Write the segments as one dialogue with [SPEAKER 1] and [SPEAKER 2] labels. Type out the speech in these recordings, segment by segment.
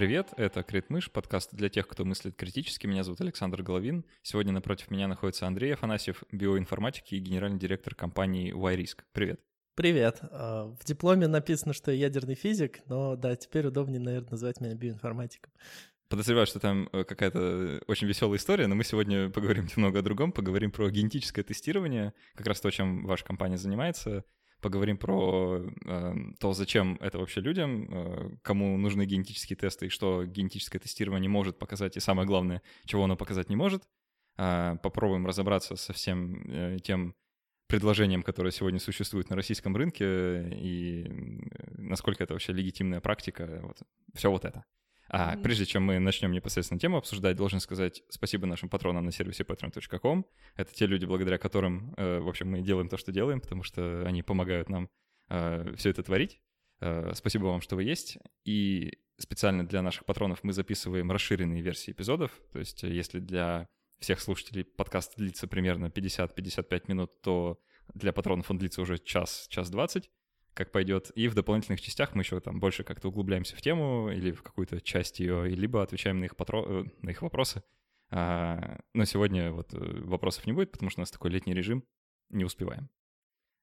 [SPEAKER 1] Привет, это Критмыш, подкаст для тех, кто мыслит критически. Меня зовут Александр Головин. Сегодня напротив меня находится Андрей Афанасьев, биоинформатик и генеральный директор компании YRisk. Привет.
[SPEAKER 2] Привет. А, в дипломе написано, что я ядерный физик, но да, теперь удобнее, наверное, называть меня биоинформатиком.
[SPEAKER 1] Подозреваю, что там э, какая-то очень веселая история, но мы сегодня поговорим немного о другом, поговорим про генетическое тестирование, как раз то, чем ваша компания занимается — поговорим про э, то, зачем это вообще людям, э, кому нужны генетические тесты и что генетическое тестирование может показать, и самое главное, чего оно показать не может. Э, попробуем разобраться со всем э, тем предложением, которое сегодня существует на российском рынке, и насколько это вообще легитимная практика, вот, все вот это. А mm-hmm. прежде чем мы начнем непосредственно тему обсуждать, должен сказать спасибо нашим патронам на сервисе patreon.com. Это те люди, благодаря которым, э, в общем, мы делаем то, что делаем, потому что они помогают нам э, все это творить. Э, спасибо вам, что вы есть. И специально для наших патронов мы записываем расширенные версии эпизодов. То есть если для всех слушателей подкаст длится примерно 50-55 минут, то для патронов он длится уже час, час двадцать как пойдет. И в дополнительных частях мы еще там больше как-то углубляемся в тему или в какую-то часть ее, либо отвечаем на их, патро... Э, на их вопросы. А, но сегодня вот э, вопросов не будет, потому что у нас такой летний режим, не успеваем.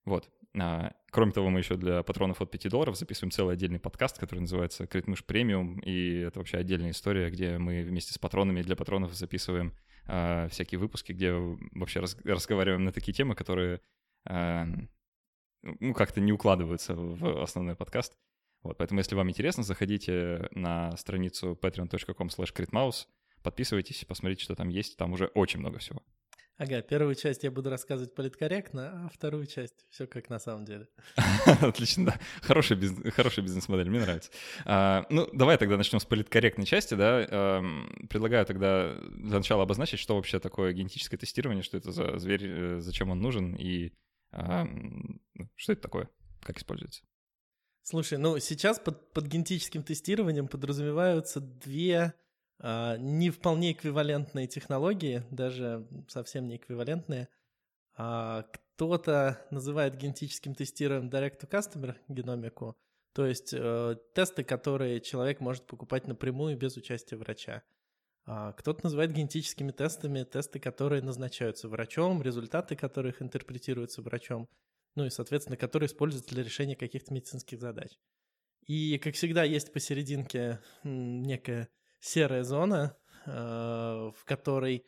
[SPEAKER 1] Вот. А, кроме того, мы еще для патронов от 5 долларов записываем целый отдельный подкаст, который называется «Критмыш премиум», и это вообще отдельная история, где мы вместе с патронами для патронов записываем а, всякие выпуски, где вообще раз, разговариваем на такие темы, которые а, ну, как-то не укладываются в основной подкаст. Вот, поэтому, если вам интересно, заходите на страницу patreon.com slash подписывайтесь, посмотрите, что там есть, там уже очень много всего.
[SPEAKER 2] Ага, первую часть я буду рассказывать политкорректно, а вторую часть все как на самом деле.
[SPEAKER 1] Отлично, да. Хорошая, бизнес, хорошая бизнес-модель, мне нравится. А, ну, давай тогда начнем с политкорректной части, да. А, предлагаю тогда для начала обозначить, что вообще такое генетическое тестирование, что это за зверь, э, зачем он нужен и а, что это такое? Как используется?
[SPEAKER 2] Слушай, ну сейчас под, под генетическим тестированием подразумеваются две а, не вполне эквивалентные технологии, даже совсем не эквивалентные. А, кто-то называет генетическим тестированием direct-to-customer геномику, то есть э, тесты, которые человек может покупать напрямую без участия врача. А, кто-то называет генетическими тестами тесты, которые назначаются врачом, результаты которых интерпретируются врачом, ну и, соответственно, которые используются для решения каких-то медицинских задач. И, как всегда, есть посерединке некая серая зона, а, в которой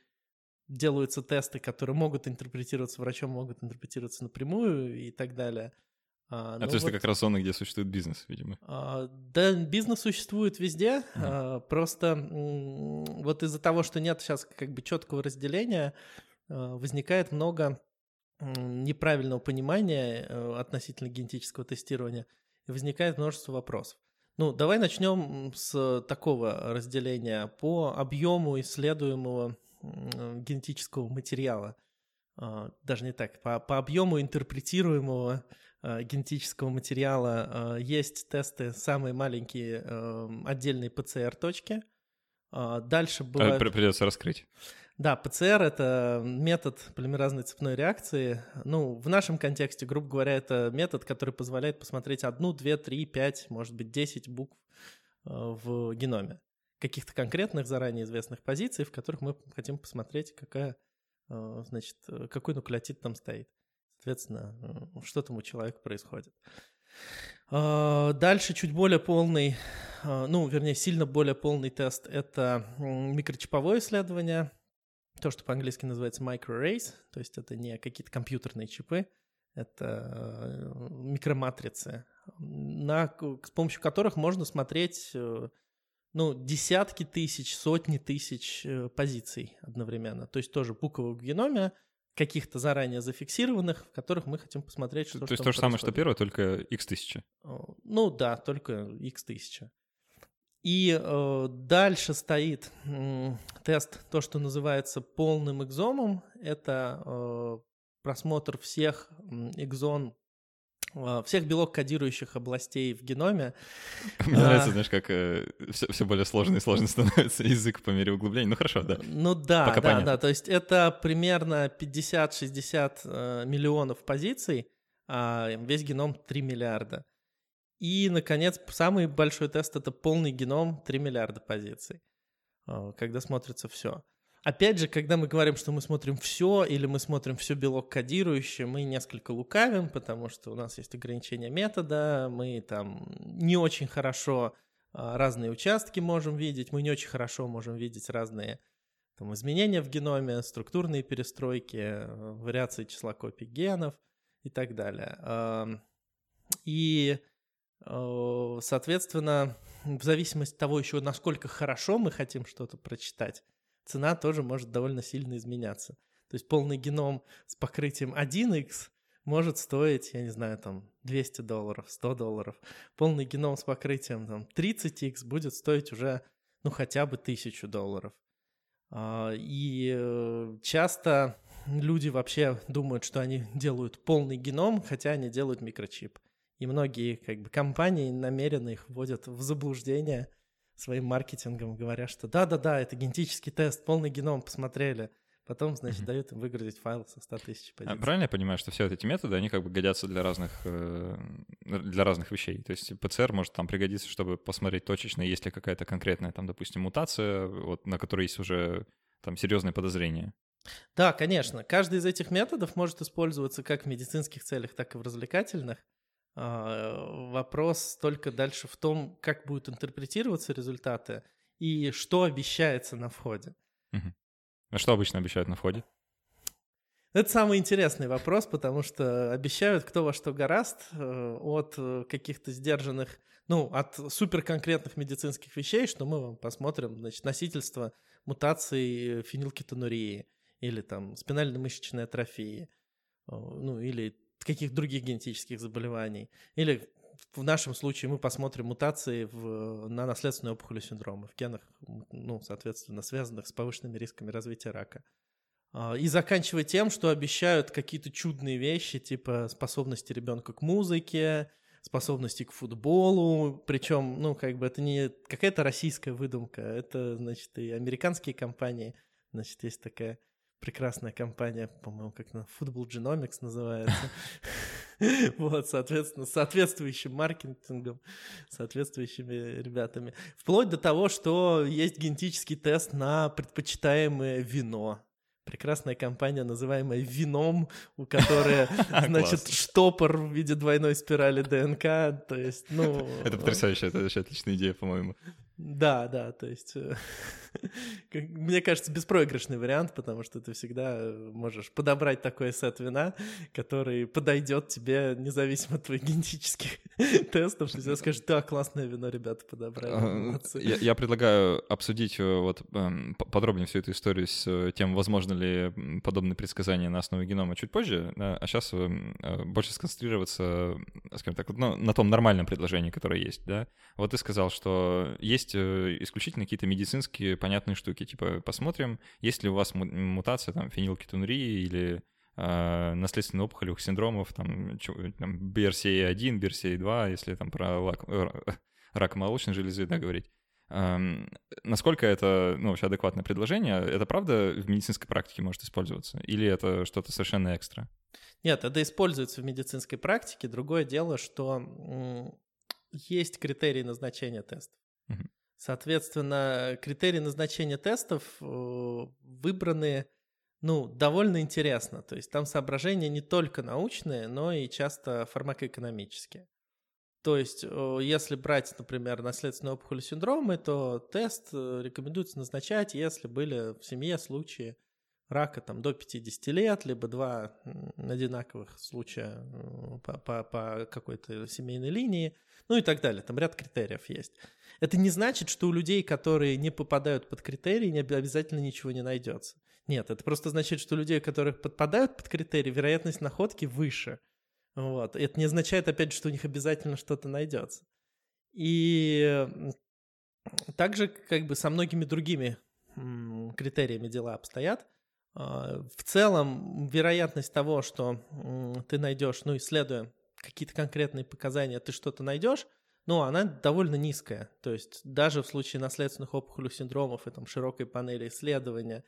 [SPEAKER 2] делаются тесты, которые могут интерпретироваться врачом, могут интерпретироваться напрямую и так далее –
[SPEAKER 1] а, а ну то есть вот, это как раз зона, где существует бизнес, видимо.
[SPEAKER 2] А, да, бизнес существует везде, uh-huh. а, просто вот из-за того, что нет сейчас как бы четкого разделения, а, возникает много неправильного понимания э, относительно генетического тестирования, и возникает множество вопросов. Ну, давай начнем с такого разделения по объему исследуемого генетического материала. А, даже не так, по, по объему интерпретируемого генетического материала э, есть тесты самые маленькие эм, отдельные ПЦР-точки. А, дальше бывает...
[SPEAKER 1] Придется раскрыть.
[SPEAKER 2] Да, ПЦР — это метод полимеразной цепной реакции. Ну, в нашем контексте, грубо говоря, это метод, который позволяет посмотреть одну, две, три, пять, может быть, десять букв э, в геноме. Каких-то конкретных, заранее известных позиций, в которых мы хотим посмотреть, какая, значит, какой нуклеотид там стоит. Соответственно, э, что там у человека происходит. А, дальше чуть более полный, а, ну, вернее, сильно более полный тест — это микрочиповое исследование, то, что по-английски называется microarrays, то есть это не какие-то компьютерные чипы, это э, микроматрицы, на, с помощью которых можно смотреть э, ну, десятки тысяч, сотни тысяч позиций одновременно. То есть тоже буквы в геноме — каких-то заранее зафиксированных, в которых мы хотим посмотреть, что
[SPEAKER 1] То есть то же самое, что первое, только x тысяча?
[SPEAKER 2] Ну да, только x тысяча. И э, дальше стоит э, тест, то, что называется полным экзомом. Это э, просмотр всех экзон всех белок кодирующих областей в геноме.
[SPEAKER 1] Мне а, нравится, знаешь, как э, все, все более сложно и сложно становится язык по мере углубления. Ну хорошо, да.
[SPEAKER 2] Ну да, Пока да, понятно. да. То есть это примерно 50-60 э, миллионов позиций, а весь геном 3 миллиарда. И, наконец, самый большой тест — это полный геном 3 миллиарда позиций, э, когда смотрится все. Опять же, когда мы говорим, что мы смотрим все или мы смотрим все белок кодирующее, мы несколько лукавим, потому что у нас есть ограничения метода, мы там не очень хорошо а, разные участки можем видеть, мы не очень хорошо можем видеть разные там, изменения в геноме, структурные перестройки, вариации числа копий генов и так далее. И, соответственно, в зависимости от того еще, насколько хорошо мы хотим что-то прочитать, цена тоже может довольно сильно изменяться. То есть полный геном с покрытием 1x может стоить, я не знаю, там 200 долларов, 100 долларов. Полный геном с покрытием там 30x будет стоить уже, ну, хотя бы 1000 долларов. А, и э, часто люди вообще думают, что они делают полный геном, хотя они делают микрочип. И многие как бы, компании намеренно их вводят в заблуждение – своим маркетингом, говоря, что да-да-да, это генетический тест, полный геном, посмотрели. Потом, значит, mm-hmm. дают им выгрузить файл со 100 тысяч позиций.
[SPEAKER 1] А правильно я понимаю, что все эти методы, они как бы годятся для разных, э, для разных вещей? То есть ПЦР может там пригодиться, чтобы посмотреть точечно, есть ли какая-то конкретная, там, допустим, мутация, вот, на которой есть уже там серьезные подозрения.
[SPEAKER 2] Да, конечно. Каждый из этих методов может использоваться как в медицинских целях, так и в развлекательных. А, вопрос только дальше в том, как будут интерпретироваться результаты и что обещается на входе.
[SPEAKER 1] А что обычно обещают на входе?
[SPEAKER 2] Это самый интересный вопрос, потому что обещают кто во что гораст э, от каких-то сдержанных, ну, от суперконкретных медицинских вещей, что мы вам посмотрим, значит, носительство мутации фенилкетонурии или там спинально-мышечной атрофии, ну, или каких других генетических заболеваний. Или в нашем случае мы посмотрим мутации в, на наследственную опухоль синдрома в генах, ну, соответственно, связанных с повышенными рисками развития рака. А, и заканчивая тем, что обещают какие-то чудные вещи, типа способности ребенка к музыке, способности к футболу, причем, ну, как бы это не какая-то российская выдумка, это, значит, и американские компании, значит, есть такая прекрасная компания, по-моему, как на Football Genomics называется. Вот, соответственно, с соответствующим маркетингом, соответствующими ребятами. Вплоть до того, что есть генетический тест на предпочитаемое вино. Прекрасная компания, называемая Вином, у которой, значит, штопор в виде двойной спирали ДНК, то есть, ну...
[SPEAKER 1] Это потрясающе, это вообще отличная идея, по-моему.
[SPEAKER 2] Да, да, то есть, э, мне кажется, беспроигрышный вариант, потому что ты всегда можешь подобрать такой сет вина, который подойдет тебе независимо от твоих генетических тестов. Ты скажешь, да, классное вино ребята подобрали.
[SPEAKER 1] Я, я предлагаю обсудить э, вот эм, подробнее всю эту историю с э, тем, возможно ли подобные предсказания на основе генома чуть позже, а сейчас эм, больше сконцентрироваться, скажем так, ну, на том нормальном предложении, которое есть, да. Вот ты сказал, что есть э, исключительно какие-то медицинские понятные штуки. Типа посмотрим, есть ли у вас мутация там фенилкетонурии или э, наследственных опухолевых синдромов, там, там BRCA1, BRCA2, если там про лак, э, рак молочной железы да, говорить. Эм, насколько это ну, вообще адекватное предложение? Это правда в медицинской практике может использоваться? Или это что-то совершенно экстра?
[SPEAKER 2] Нет, это используется в медицинской практике. Другое дело, что есть критерии назначения тестов. Угу. Соответственно, критерии назначения тестов э, выбраны ну, довольно интересно. То есть там соображения не только научные, но и часто фармакоэкономические. То есть, если брать, например, наследственную опухоль синдромы, то тест э, рекомендуется назначать, если были в семье случаи рака там, до 50 лет, либо два одинаковых случая по, по, по какой-то семейной линии, ну и так далее. Там ряд критериев есть. Это не значит, что у людей, которые не попадают под критерии, не обязательно ничего не найдется. Нет, это просто значит, что у людей, которые подпадают под критерии, вероятность находки выше. Вот. Это не означает, опять же, что у них обязательно что-то найдется. И также как бы со многими другими критериями дела обстоят. А, в целом, вероятность того, что ты найдешь, ну, исследуя какие-то конкретные показания, ты что-то найдешь, ну, она довольно низкая. То есть даже в случае наследственных опухолевых синдромов и там широкой панели исследования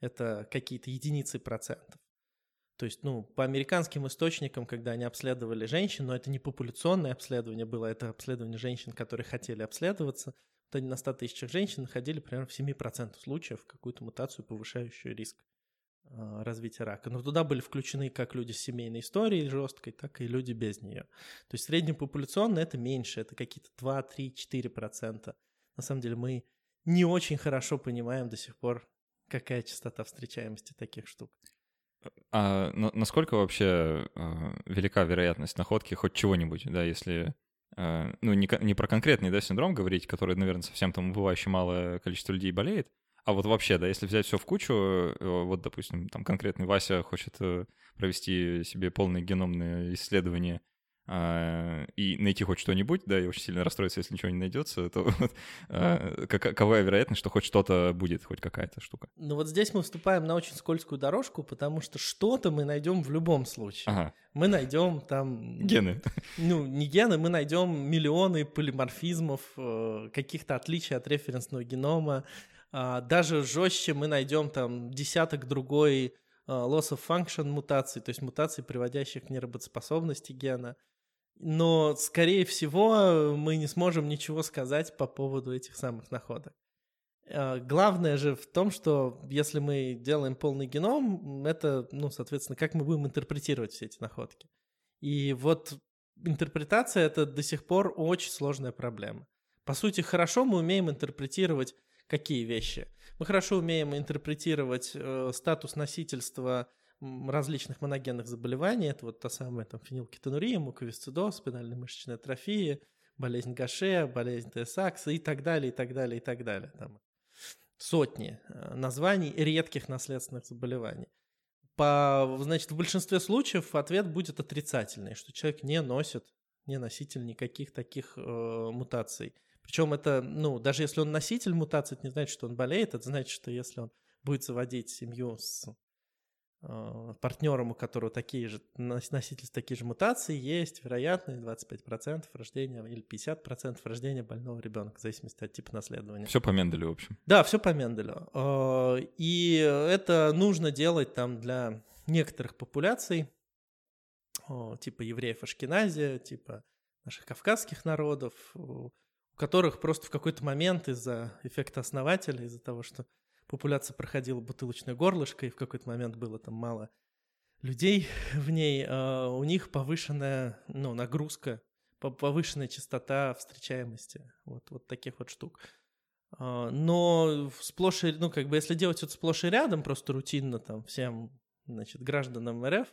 [SPEAKER 2] это какие-то единицы процентов. То есть, ну, по американским источникам, когда они обследовали женщин, но это не популяционное обследование было, это обследование женщин, которые хотели обследоваться, вот они на 100 тысячах женщин находили примерно в 7% случаев какую-то мутацию, повышающую риск развития рака. Но туда были включены как люди с семейной историей жесткой, так и люди без нее. То есть среднепопуляционно это меньше, это какие-то 2, 3, 4%. На самом деле мы не очень хорошо понимаем до сих пор, какая частота встречаемости таких штук.
[SPEAKER 1] А насколько вообще э, велика вероятность находки хоть чего-нибудь, да, если э, ну, не, не про конкретный да, синдром говорить, который, наверное, совсем там убывающе малое количество людей болеет, а вот вообще, да, если взять все в кучу, э, вот, допустим, там конкретный Вася хочет э, провести себе полное геномное исследование а, и найти хоть что-нибудь, да, и очень сильно расстроиться, если ничего не найдется, то вот, а, какова вероятность, что хоть что-то будет, хоть какая-то штука?
[SPEAKER 2] Ну вот здесь мы вступаем на очень скользкую дорожку, потому что что-то мы найдем в любом случае. Ага. Мы найдем там...
[SPEAKER 1] Гены.
[SPEAKER 2] Ну, не гены, мы найдем миллионы полиморфизмов, э, каких-то отличий от референсного генома. А, даже жестче мы найдем там десяток другой э, loss of function мутаций, то есть мутаций, приводящих к неработоспособности гена. Но, скорее всего, мы не сможем ничего сказать по поводу этих самых находок. А, главное же в том, что если мы делаем полный геном, это, ну, соответственно, как мы будем интерпретировать все эти находки. И вот интерпретация — это до сих пор очень сложная проблема. По сути, хорошо мы умеем интерпретировать какие вещи. Мы хорошо умеем интерпретировать э, статус носительства различных моногенных заболеваний. Это вот та самая там фенилкетонурия, муковисцидоз, спинальная мышечная атрофия, болезнь Гаше, болезнь Тесакса и так далее, и так далее, и так далее. Там сотни э, названий редких наследственных заболеваний. По, значит, в большинстве случаев ответ будет отрицательный, что человек не носит, не носитель никаких таких э, мутаций. Причем это, ну, даже если он носитель мутаций, это не значит, что он болеет, это значит, что если он будет заводить семью с Э, партнером, у которого такие же носительство такие же мутации, есть вероятность 25% рождения или 50% рождения больного ребенка, в зависимости от типа наследования.
[SPEAKER 1] Все по Менделю, в общем.
[SPEAKER 2] Да, все по Менделю. Э, и это нужно делать там для некоторых популяций, типа евреев Ашкеназия, типа наших кавказских народов, у которых просто в какой-то момент из-за эффекта основателя, из-за того, что популяция проходила бутылочное горлышко, и в какой-то момент было там мало людей в ней, а у них повышенная ну, нагрузка, повышенная частота встречаемости, вот, вот таких вот штук. А, но сплошь и, ну, как бы, если делать это сплошь и рядом, просто рутинно там всем, значит, гражданам РФ,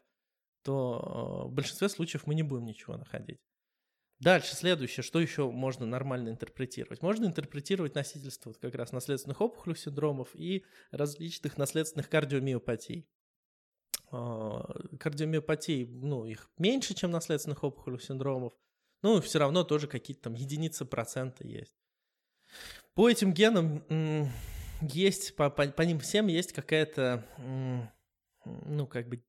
[SPEAKER 2] то а, в большинстве случаев мы не будем ничего находить. Дальше, следующее, что еще можно нормально интерпретировать? Можно интерпретировать носительство вот как раз наследственных опухолевых синдромов и различных наследственных кардиомиопатий. А, кардиомиопатий, ну, их меньше, чем наследственных опухолевых синдромов, но все равно тоже какие-то там единицы процента есть. По этим генам есть, по, по, по ним всем есть какая-то, ну, как бы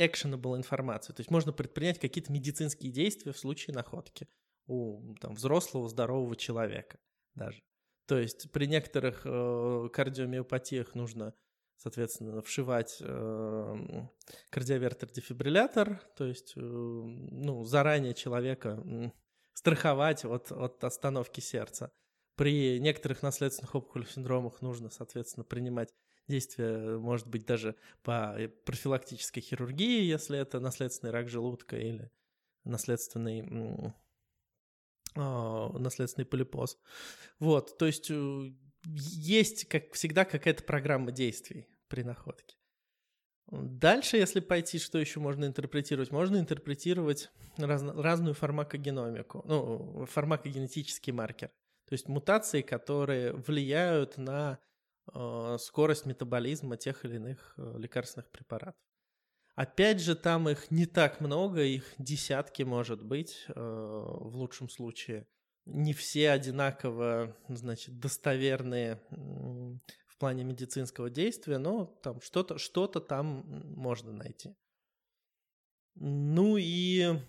[SPEAKER 2] actionable информация. То есть можно предпринять какие-то медицинские действия в случае находки у там, взрослого здорового человека даже. То есть при некоторых э, кардиомиопатиях нужно, соответственно, вшивать э, кардиовертер-дефибриллятор, то есть э, ну, заранее человека э, страховать от, от остановки сердца. При некоторых наследственных опухолевых синдромах нужно, соответственно, принимать действия, может быть, даже по э, профилактической хирургии, если это наследственный рак желудка или наследственный а, наследственный полипоз. Вот, то есть э, есть, как всегда, какая-то программа действий при находке. Дальше, если пойти, что еще можно интерпретировать? Можно интерпретировать раз, разную фармакогеномику, ну, фармакогенетический маркер. То есть мутации, которые влияют на скорость метаболизма тех или иных э, лекарственных препаратов. Опять же, там их не так много, их десятки, может быть, э, в лучшем случае. Не все одинаково, значит, достоверные в плане медицинского действия, но там что-то что там можно найти. Ну и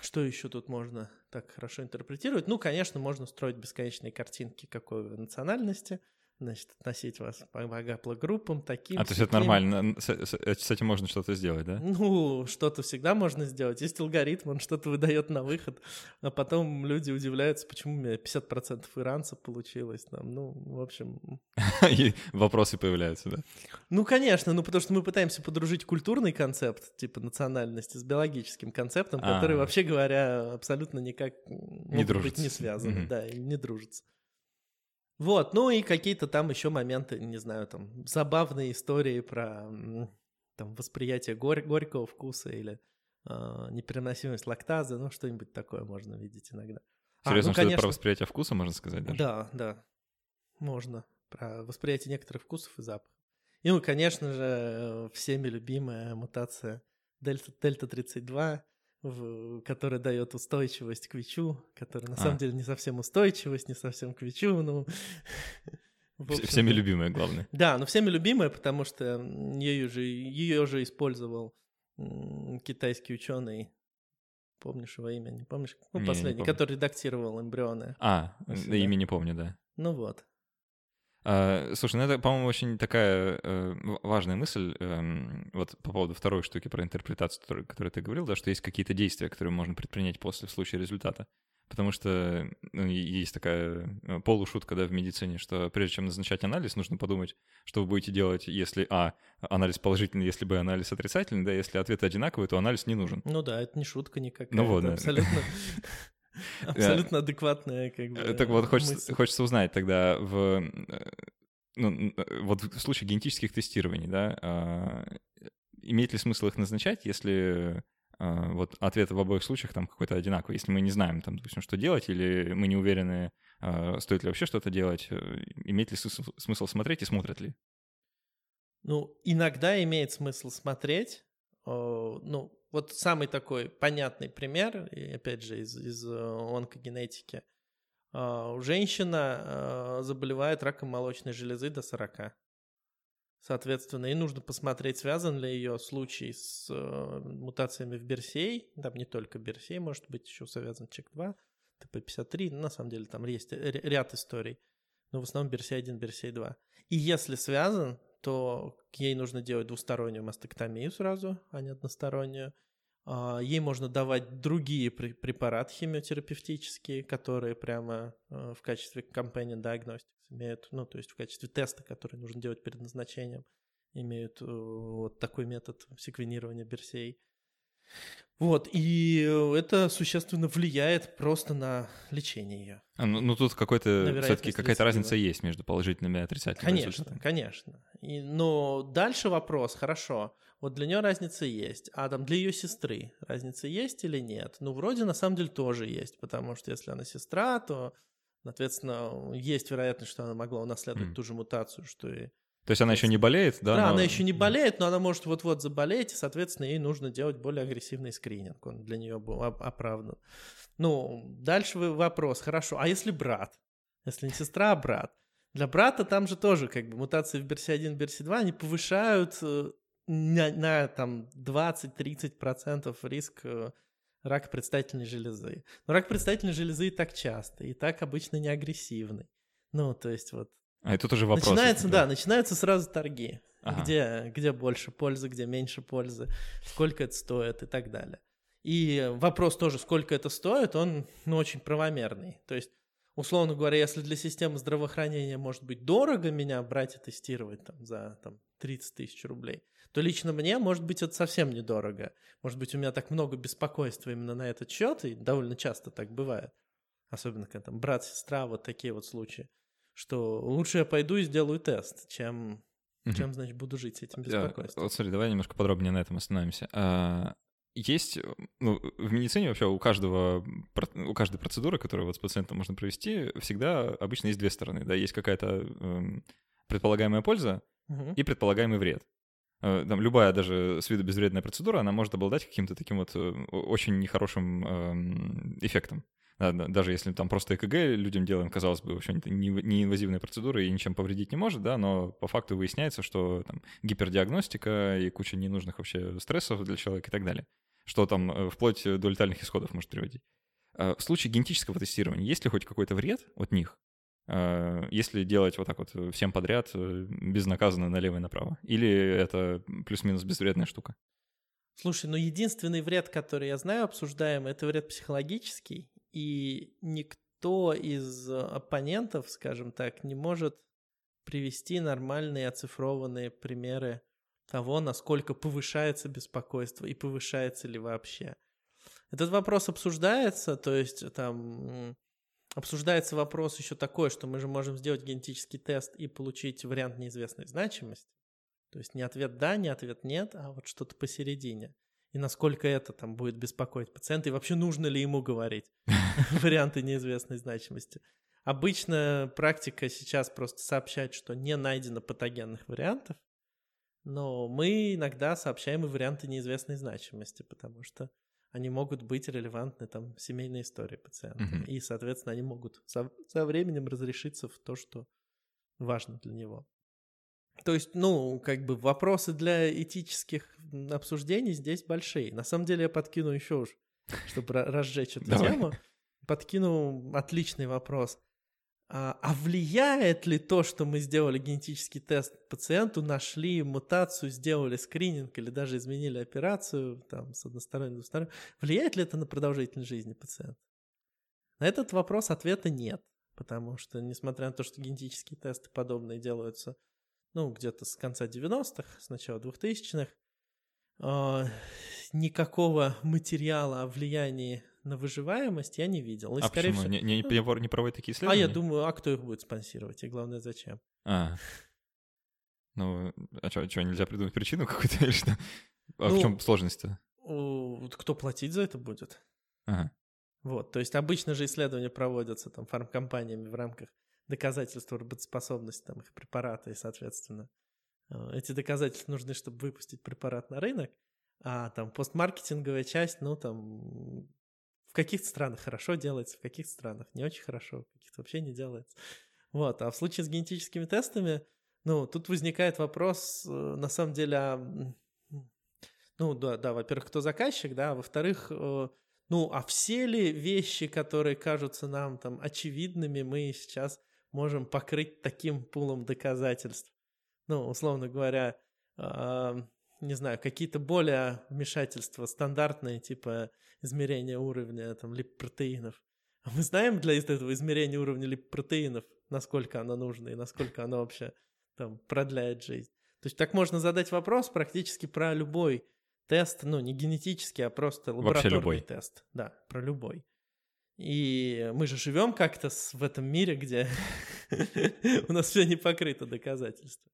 [SPEAKER 2] что еще тут можно так хорошо интерпретировать? Ну, конечно, можно строить бесконечные картинки какой национальности значит, относить вас по гаплогруппам таким.
[SPEAKER 1] А то есть это нормально, с, с, с этим можно что-то сделать, да?
[SPEAKER 2] Ну, что-то всегда можно сделать. Есть алгоритм, он что-то выдает на выход, а потом люди удивляются, почему у меня 50% иранцев получилось. Там, ну, в общем...
[SPEAKER 1] И вопросы появляются, да?
[SPEAKER 2] Ну, конечно, ну потому что мы пытаемся подружить культурный концепт, типа национальности, с биологическим концептом, который, а. вообще говоря, абсолютно никак не быть не связаны, да, и не дружатся. Вот, ну и какие-то там еще моменты, не знаю, там забавные истории про там восприятие горь горького вкуса или э, непереносимость лактазы, ну что-нибудь такое можно видеть иногда.
[SPEAKER 1] Серьезно, а, ну, что конечно... про восприятие вкуса можно сказать даже?
[SPEAKER 2] Да, да, можно. Про восприятие некоторых вкусов и запахов. И, ну, конечно же, всеми любимая мутация дельта, дельта 32, в, который дает устойчивость к ВИЧу, который на а. самом деле не совсем устойчивость, не совсем к ВИЧу, ну...
[SPEAKER 1] Всеми любимая, главное.
[SPEAKER 2] Да, но всеми любимая, потому что ее же, ее же использовал китайский ученый, помнишь его имя, не помнишь? Ну, не, последний, не который редактировал эмбрионы.
[SPEAKER 1] А, имя не помню, да.
[SPEAKER 2] Ну вот.
[SPEAKER 1] А, слушай, ну это, по-моему, очень такая э, важная мысль, э, вот по поводу второй штуки про интерпретацию, которую, которую ты говорил, да, что есть какие-то действия, которые можно предпринять после в случае результата. Потому что ну, есть такая э, полушутка, да, в медицине, что прежде чем назначать анализ, нужно подумать, что вы будете делать, если, а, анализ положительный, если, бы анализ отрицательный, да, если ответы одинаковые, то анализ не нужен.
[SPEAKER 2] Ну да, это не шутка никакая. Ну вот, да. Абсолютно Абсолютно адекватная, как бы.
[SPEAKER 1] Так вот, хочется, хочется узнать тогда в э, ну, э, вот в случае генетических тестирований, да, а, имеет ли смысл их назначать, если а, вот ответ в обоих случаях там какой-то одинаковый, если мы не знаем, там, допустим, что делать, или мы не уверены, а, стоит ли вообще что-то делать, э, имеет ли смысл смотреть и смотрят ли?
[SPEAKER 2] Ну, иногда имеет смысл смотреть, ну, вот самый такой понятный пример, и опять же из, из э, онкогенетики. А, женщина э, заболевает раком молочной железы до 40. Соответственно, и нужно посмотреть, связан ли ее случай с э, мутациями в Берсей. Там не только Берсей, может быть, еще связан ЧЕК-2, ТП-53. На самом деле там есть ряд историй. Но в основном Берсей-1, Берсей-2. И если связан, то ей нужно делать двустороннюю мастектомию сразу, а не одностороннюю. А, ей можно давать другие препараты химиотерапевтические, которые прямо э, в качестве companion diagnostics имеют, ну, то есть в качестве теста, который нужно делать перед назначением, имеют э, вот такой метод секвенирования берсей. Вот, и это существенно влияет просто на лечение ее.
[SPEAKER 1] А, ну, ну тут какой-то все-таки какая-то разница есть между положительными и отрицательными
[SPEAKER 2] Конечно, результатами. конечно. И, но дальше вопрос, хорошо, вот для нее разница есть. А там для ее сестры разница есть или нет? Ну, вроде на самом деле тоже есть, потому что если она сестра, то, соответственно, есть вероятность, что она могла унаследовать mm. ту же мутацию, что и
[SPEAKER 1] то есть она еще не болеет, да?
[SPEAKER 2] Да, но... она еще не болеет, но она может вот-вот заболеть, и, соответственно, ей нужно делать более агрессивный скрининг. Он для нее был оправдан. Ну, дальше вопрос. Хорошо, а если брат? Если не сестра, а брат? Для брата там же тоже как бы мутации в BRCA1, BRCA2, они повышают э, на, на там 20-30% риск э, рака предстательной железы. Но рак предстательной железы и так часто, и так обычно не агрессивный. Ну, то есть вот...
[SPEAKER 1] А это тоже вопрос.
[SPEAKER 2] Начинается, да, начинаются сразу торги. Ага. Где, где больше пользы, где меньше пользы, сколько это стоит и так далее. И вопрос тоже, сколько это стоит, он ну, очень правомерный. То есть условно говоря, если для системы здравоохранения может быть дорого меня брать и тестировать там, за там, 30 тысяч рублей, то лично мне, может быть, это совсем недорого. Может быть, у меня так много беспокойства именно на этот счет, и довольно часто так бывает. Особенно, когда там брат, сестра, вот такие вот случаи. Что лучше я пойду и сделаю тест, чем, угу. чем значит, буду жить с этим беспокойством.
[SPEAKER 1] Вот смотри, давай немножко подробнее на этом остановимся. А, есть, ну, в медицине вообще у каждого, у каждой процедуры, которую вот с пациентом можно провести, всегда обычно есть две стороны, да, есть какая-то э, предполагаемая польза угу. и предполагаемый вред. Э, там любая даже с виду безвредная процедура, она может обладать каким-то таким вот э, очень нехорошим э, эффектом. Даже если там просто ЭКГ людям делаем, казалось бы, вообще не инвазивная процедура и ничем повредить не может, да, но по факту выясняется, что там гипердиагностика и куча ненужных вообще стрессов для человека и так далее что там э, вплоть до летальных исходов может приводить. А в случае генетического тестирования есть ли хоть какой-то вред от них? э, если делать вот так вот всем подряд, э, безнаказанно налево и направо? Или это плюс-минус безвредная штука?
[SPEAKER 2] Слушай, ну единственный вред, который я знаю, обсуждаем, это вред психологический, и никто из оппонентов, скажем так, не может привести нормальные оцифрованные примеры того, насколько повышается беспокойство и повышается ли вообще. Этот вопрос обсуждается, то есть там обсуждается вопрос еще такой, что мы же можем сделать генетический тест и получить вариант неизвестной значимости. То есть не ответ «да», не ответ «нет», а вот что-то посередине. И насколько это там будет беспокоить пациента, и вообще нужно ли ему говорить варианты неизвестной значимости. Обычно практика сейчас просто сообщает, что не найдено патогенных вариантов, но мы иногда сообщаем и варианты неизвестной значимости, потому что они могут быть релевантны там семейной истории пациента. Mm-hmm. И, соответственно, они могут со, со временем разрешиться в то, что важно для него. То есть, ну, как бы вопросы для этических обсуждений здесь большие. На самом деле я подкину еще уж, чтобы разжечь эту тему. Подкину отличный вопрос. А, а влияет ли то, что мы сделали генетический тест пациенту, нашли мутацию, сделали скрининг или даже изменили операцию там, с односторонней, двусторонней, влияет ли это на продолжительность жизни пациента? На этот вопрос ответа нет, потому что, несмотря на то, что генетические тесты подобные делаются ну, где-то с конца 90-х, с начала 2000-х, э, никакого материала о влиянии на выживаемость я не видел.
[SPEAKER 1] И, а скорее почему? Всего... Не, не, не, не проводят такие исследования?
[SPEAKER 2] А я думаю, а кто их будет спонсировать? И главное, зачем?
[SPEAKER 1] А. Ну, а что, что, нельзя придумать причину какую-то или что? А ну, в чем сложность-то?
[SPEAKER 2] Кто платить за это будет?
[SPEAKER 1] Ага.
[SPEAKER 2] Вот, то есть обычно же исследования проводятся там фармкомпаниями в рамках доказательства работоспособности там их препарата, и, соответственно, э, эти доказательства нужны, чтобы выпустить препарат на рынок, а там постмаркетинговая часть, ну, там каких-то странах хорошо делается, в каких-то странах не очень хорошо, в каких-то вообще не делается. Вот. А в случае с генетическими тестами, ну, тут возникает вопрос, э, на самом деле, а, ну, да, да, во-первых, кто заказчик, да, а во-вторых, э, ну, а все ли вещи, которые кажутся нам там очевидными, мы сейчас можем покрыть таким пулом доказательств? Ну, условно говоря, а, не знаю, какие-то более вмешательства стандартные, типа измерения уровня там липопротеинов. А мы знаем для этого измерения уровня липопротеинов, насколько оно нужно и насколько оно вообще там продляет жизнь. То есть так можно задать вопрос практически про любой тест, ну не генетический, а просто лабораторный любой. тест. Да, про любой. И мы же живем как-то в этом мире, где у нас все не покрыто доказательствами.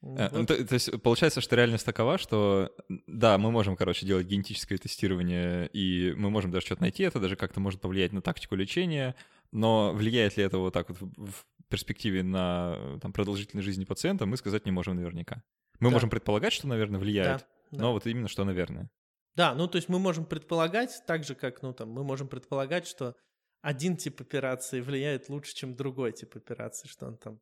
[SPEAKER 1] Вот. Ну, то, то есть получается, что реальность такова, что да, мы можем, короче, делать генетическое тестирование, и мы можем даже что-то найти, это даже как-то может повлиять на тактику лечения, но влияет ли это вот так вот в, перспективе на там, продолжительность жизни пациента, мы сказать не можем наверняка. Мы да. можем предполагать, что, наверное, влияет, да, но вот именно что, наверное.
[SPEAKER 2] Да, ну то есть мы можем предполагать, так же как, ну там, мы можем предполагать, что один тип операции влияет лучше, чем другой тип операции, что он там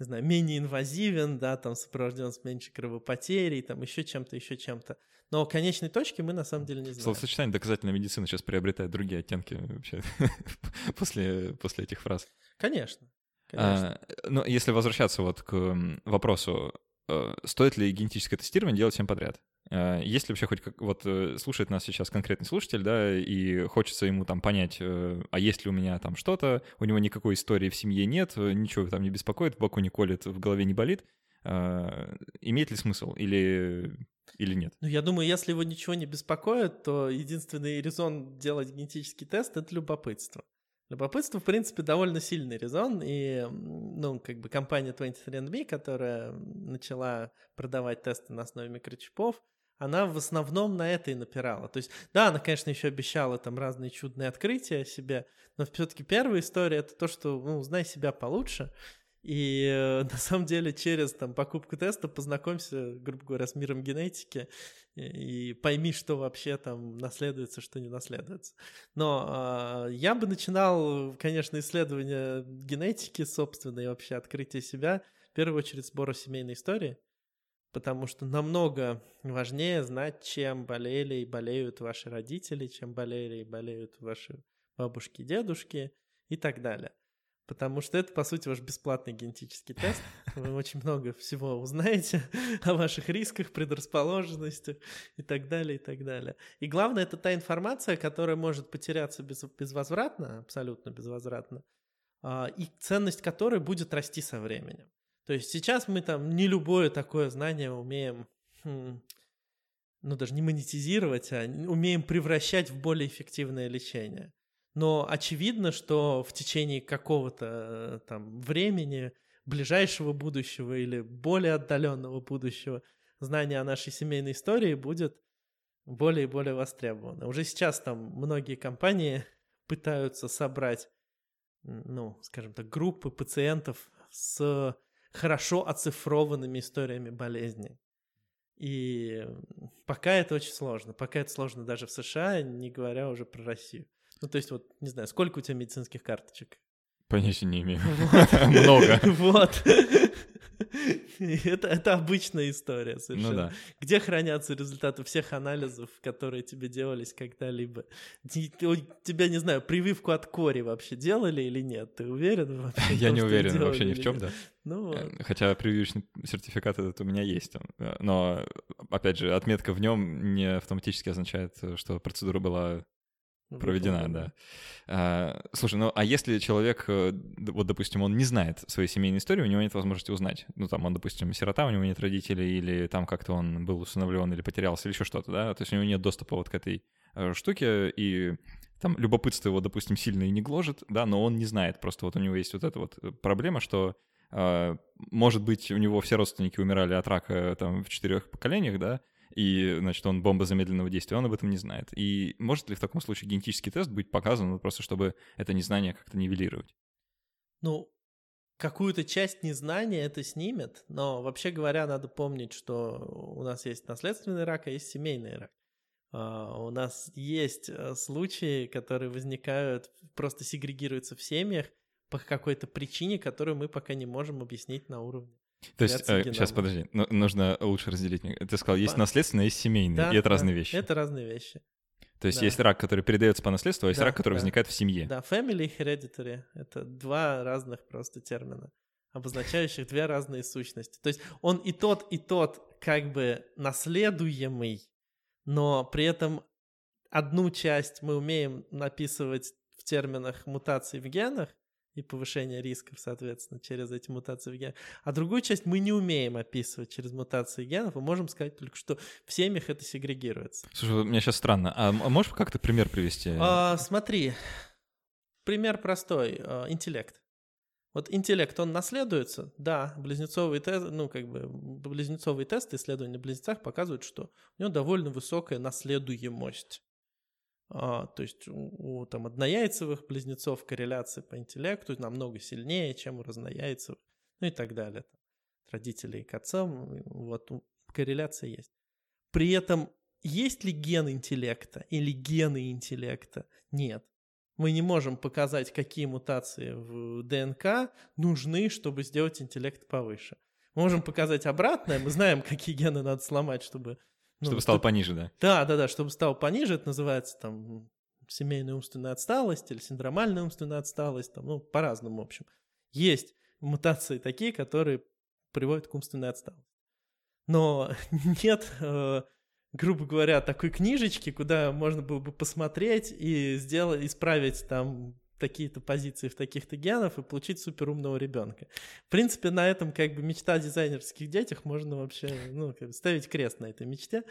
[SPEAKER 2] не знаю, менее инвазивен, да, там сопровожден с меньшей кровопотерей, там еще чем-то, еще чем-то. Но конечной точки мы на самом деле не знаем.
[SPEAKER 1] Словосочетание доказательной медицины сейчас приобретает другие оттенки вообще после, после этих фраз.
[SPEAKER 2] Конечно. Конечно.
[SPEAKER 1] А, но если возвращаться вот к вопросу, э, стоит ли генетическое тестирование делать всем подряд? Э, есть ли вообще хоть как... Вот э, слушает нас сейчас конкретный слушатель, да, и хочется ему там понять, э, а есть ли у меня там что-то, у него никакой истории в семье нет, ничего там не беспокоит, в боку не колет, в голове не болит. Имеет ли смысл или, или нет?
[SPEAKER 2] Ну, я думаю, если его ничего не беспокоит, то единственный резон делать генетический тест — это любопытство. Любопытство, в принципе, довольно сильный резон, и, ну, как бы компания 23andMe, которая начала продавать тесты на основе микрочипов, она в основном на это и напирала. То есть, да, она, конечно, еще обещала там разные чудные открытия о себе, но все-таки первая история это то, что, ну, знай себя получше, и э, на самом деле через там покупку теста познакомься, грубо говоря, с миром генетики и, и пойми, что вообще там наследуется, что не наследуется. Но э, я бы начинал, конечно, исследование генетики собственной и вообще открытие себя в первую очередь сбора семейной истории потому что намного важнее знать, чем болели и болеют ваши родители, чем болели и болеют ваши бабушки, дедушки и так далее. потому что это, по сути, ваш бесплатный генетический тест. Вы очень много всего узнаете о ваших рисках, предрасположенностях и так далее, и так далее. И главное, это та информация, которая может потеряться без, безвозвратно, абсолютно безвозвратно, а, и ценность которой будет расти со временем. То есть сейчас мы там не любое такое знание умеем, хм, ну даже не монетизировать, а умеем превращать в более эффективное лечение. Но очевидно, что в течение какого-то э, там времени, ближайшего будущего или более отдаленного будущего, знание о нашей семейной истории будет более и более востребовано. Уже сейчас там многие компании пытаются собрать, ну, скажем так, группы пациентов с хорошо оцифрованными историями болезней. И пока это очень сложно. Пока это сложно даже в США, не говоря уже про Россию. Ну, то есть, вот, не знаю, сколько у тебя медицинских карточек?
[SPEAKER 1] Понятия не имею. Много.
[SPEAKER 2] Вот. Это, это обычная история ну совершенно. Ну, да. Где хранятся результаты всех анализов, которые тебе делались когда-либо? Тебя, не знаю, прививку от кори вообще делали или нет? Ты уверен вообще?
[SPEAKER 1] Я не уверен вообще ни в чем, да. Ну, э, Хотя прививочный сертификат этот у меня есть. Э, но, опять же, отметка в нем не автоматически означает, что процедура была Проведена, да. А, слушай, ну а если человек, э, вот, допустим, он не знает своей семейной истории, у него нет возможности узнать. Ну, там, он, допустим, сирота, у него нет родителей, или там как-то он был усыновлен, или потерялся, или еще что-то, да, то есть у него нет доступа вот к этой э, штуке, и там любопытство его, допустим, сильно и не гложет, да, но он не знает, просто вот у него есть вот эта вот э, проблема, что может быть, у него все родственники умирали от рака там в четырех поколениях, да, и, значит, он бомба замедленного действия, он об этом не знает. И может ли в таком случае генетический тест быть показан, просто чтобы это незнание как-то нивелировать?
[SPEAKER 2] Ну, какую-то часть незнания это снимет, но вообще говоря, надо помнить, что у нас есть наследственный рак, а есть семейный рак. Uh, у нас есть uh, случаи, которые возникают, просто сегрегируются в семьях по какой-то причине, которую мы пока не можем объяснить на уровне
[SPEAKER 1] то есть, э, сейчас подожди, ну, нужно лучше разделить. Ты сказал, есть наследственное, есть семейное, да, и это да, разные вещи.
[SPEAKER 2] Это разные вещи.
[SPEAKER 1] То есть да. есть рак, который передается по наследству, а есть да, рак, который да. возникает в семье.
[SPEAKER 2] Да, family и hereditary — это два разных просто термина, обозначающих две разные сущности. То есть он и тот, и тот как бы наследуемый, но при этом одну часть мы умеем написывать в терминах мутаций в генах, и повышение рисков, соответственно, через эти мутации в генах. А другую часть мы не умеем описывать через мутации генов, мы можем сказать только, что в семьях это сегрегируется.
[SPEAKER 1] Слушай, мне сейчас странно. А, а можешь как-то пример привести?
[SPEAKER 2] А, смотри, пример простой. А, интеллект. Вот интеллект, он наследуется? Да, близнецовые тесты, ну, как бы, близнецовые тесты, исследования на близнецах показывают, что у него довольно высокая наследуемость. А, то есть у, у там, однояйцевых близнецов корреляция по интеллекту намного сильнее, чем у разнояйцевых, ну и так далее. Там, от родителей к отцам, вот корреляция есть. При этом есть ли ген интеллекта или гены интеллекта? Нет. Мы не можем показать, какие мутации в ДНК нужны, чтобы сделать интеллект повыше. Мы можем показать обратное, мы знаем, какие гены надо сломать, чтобы
[SPEAKER 1] ну, чтобы стал пониже, да?
[SPEAKER 2] Да, да, да, чтобы стал пониже, это называется там семейная умственная отсталость или синдромальная умственная отсталость, там, ну, по-разному, в общем. Есть мутации такие, которые приводят к умственной отсталости. Но нет, э, грубо говоря, такой книжечки, куда можно было бы посмотреть и сделать, исправить там такие-то позиции в таких-то генов и получить суперумного ребенка. В принципе, на этом как бы мечта о дизайнерских детях можно вообще ну, как бы ставить крест на этой мечте.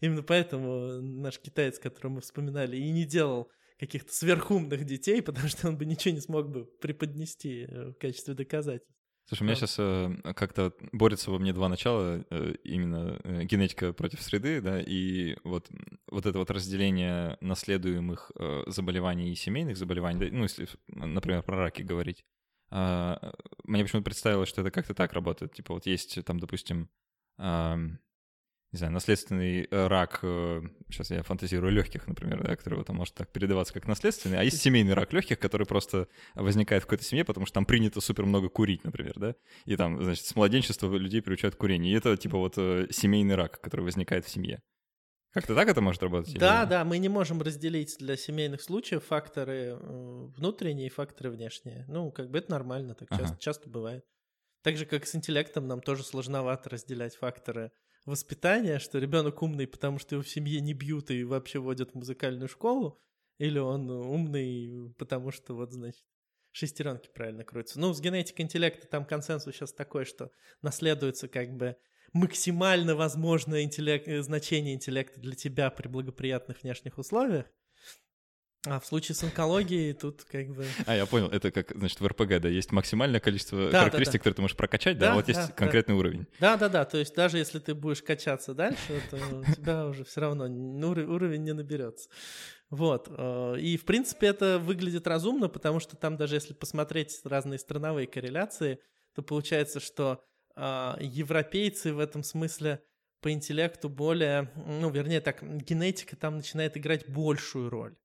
[SPEAKER 2] Именно поэтому наш китаец, которого мы вспоминали, и не делал каких-то сверхумных детей, потому что он бы ничего не смог бы преподнести э, в качестве доказательств.
[SPEAKER 1] Слушай, у меня сейчас э, как-то борется во мне два начала, э, именно э, генетика против среды, да, и вот, вот это вот разделение наследуемых э, заболеваний и семейных заболеваний, да, ну, если, например, про раки говорить. Э, мне почему-то представилось, что это как-то так работает. Типа вот есть там, допустим, э, не знаю, наследственный э, рак, сейчас э, я фантазирую, легких, например, да, который там может так передаваться как наследственный, а есть семейный рак легких, который просто возникает в какой-то семье, потому что там принято супер много курить, например, да, и там, значит, с младенчества людей приучают к курению, и это типа вот э, семейный рак, который возникает в семье. Как-то так это может работать?
[SPEAKER 2] Да, или... да, мы не можем разделить для семейных случаев факторы внутренние и факторы внешние. Ну, как бы это нормально, так ага. часто, часто бывает. Так же, как с интеллектом, нам тоже сложновато разделять факторы воспитания, что ребенок умный, потому что его в семье не бьют и вообще водят в музыкальную школу, или он умный, потому что вот, значит, шестеренки правильно крутятся. Ну, с генетикой интеллекта там консенсус сейчас такой, что наследуется как бы максимально возможное интеллект, э, значение интеллекта для тебя при благоприятных внешних условиях. А в случае с онкологией тут как бы...
[SPEAKER 1] А, я понял, это как, значит, в РПГ, да, есть максимальное количество да, характеристик, да, да. которые ты можешь прокачать, да, да а вот есть да, конкретный
[SPEAKER 2] да.
[SPEAKER 1] уровень.
[SPEAKER 2] Да-да-да, то есть даже если ты будешь качаться дальше, то у тебя уже все равно уровень не наберется. Вот. Э, и, в принципе, это выглядит разумно, потому что там даже если посмотреть разные страновые корреляции, то получается, что а, европейцы в этом смысле по интеллекту более, ну, вернее так, генетика там начинает играть большую роль.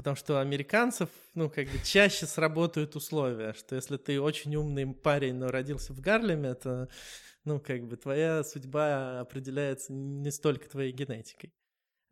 [SPEAKER 2] Потому что у американцев, ну, как бы чаще сработают условия, что если ты очень умный парень, но родился в Гарлеме, то, ну, как бы твоя судьба определяется не столько твоей генетикой.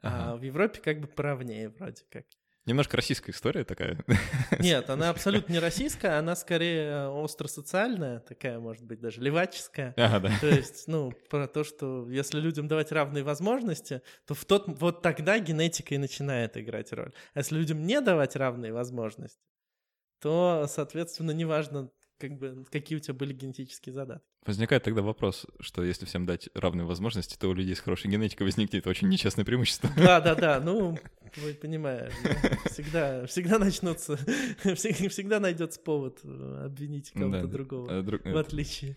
[SPEAKER 2] А ага. А в Европе как бы поровнее вроде как.
[SPEAKER 1] Немножко российская история такая.
[SPEAKER 2] Нет, она абсолютно не российская, она скорее остро-социальная, такая, может быть, даже леваческая. Ага, да. То есть, ну, про то, что если людям давать равные возможности, то в тот, вот тогда генетика и начинает играть роль. А если людям не давать равные возможности, то, соответственно, неважно, как бы, какие у тебя были генетические задатки.
[SPEAKER 1] Возникает тогда вопрос, что если всем дать равные возможности, то у людей с хорошей генетикой возникнет очень нечестное преимущество.
[SPEAKER 2] Да, да, да, ну, вы понимаете, ну, всегда, всегда начнутся, всегда, всегда найдется повод э, обвинить кого-то да, другого, друг... в отличие.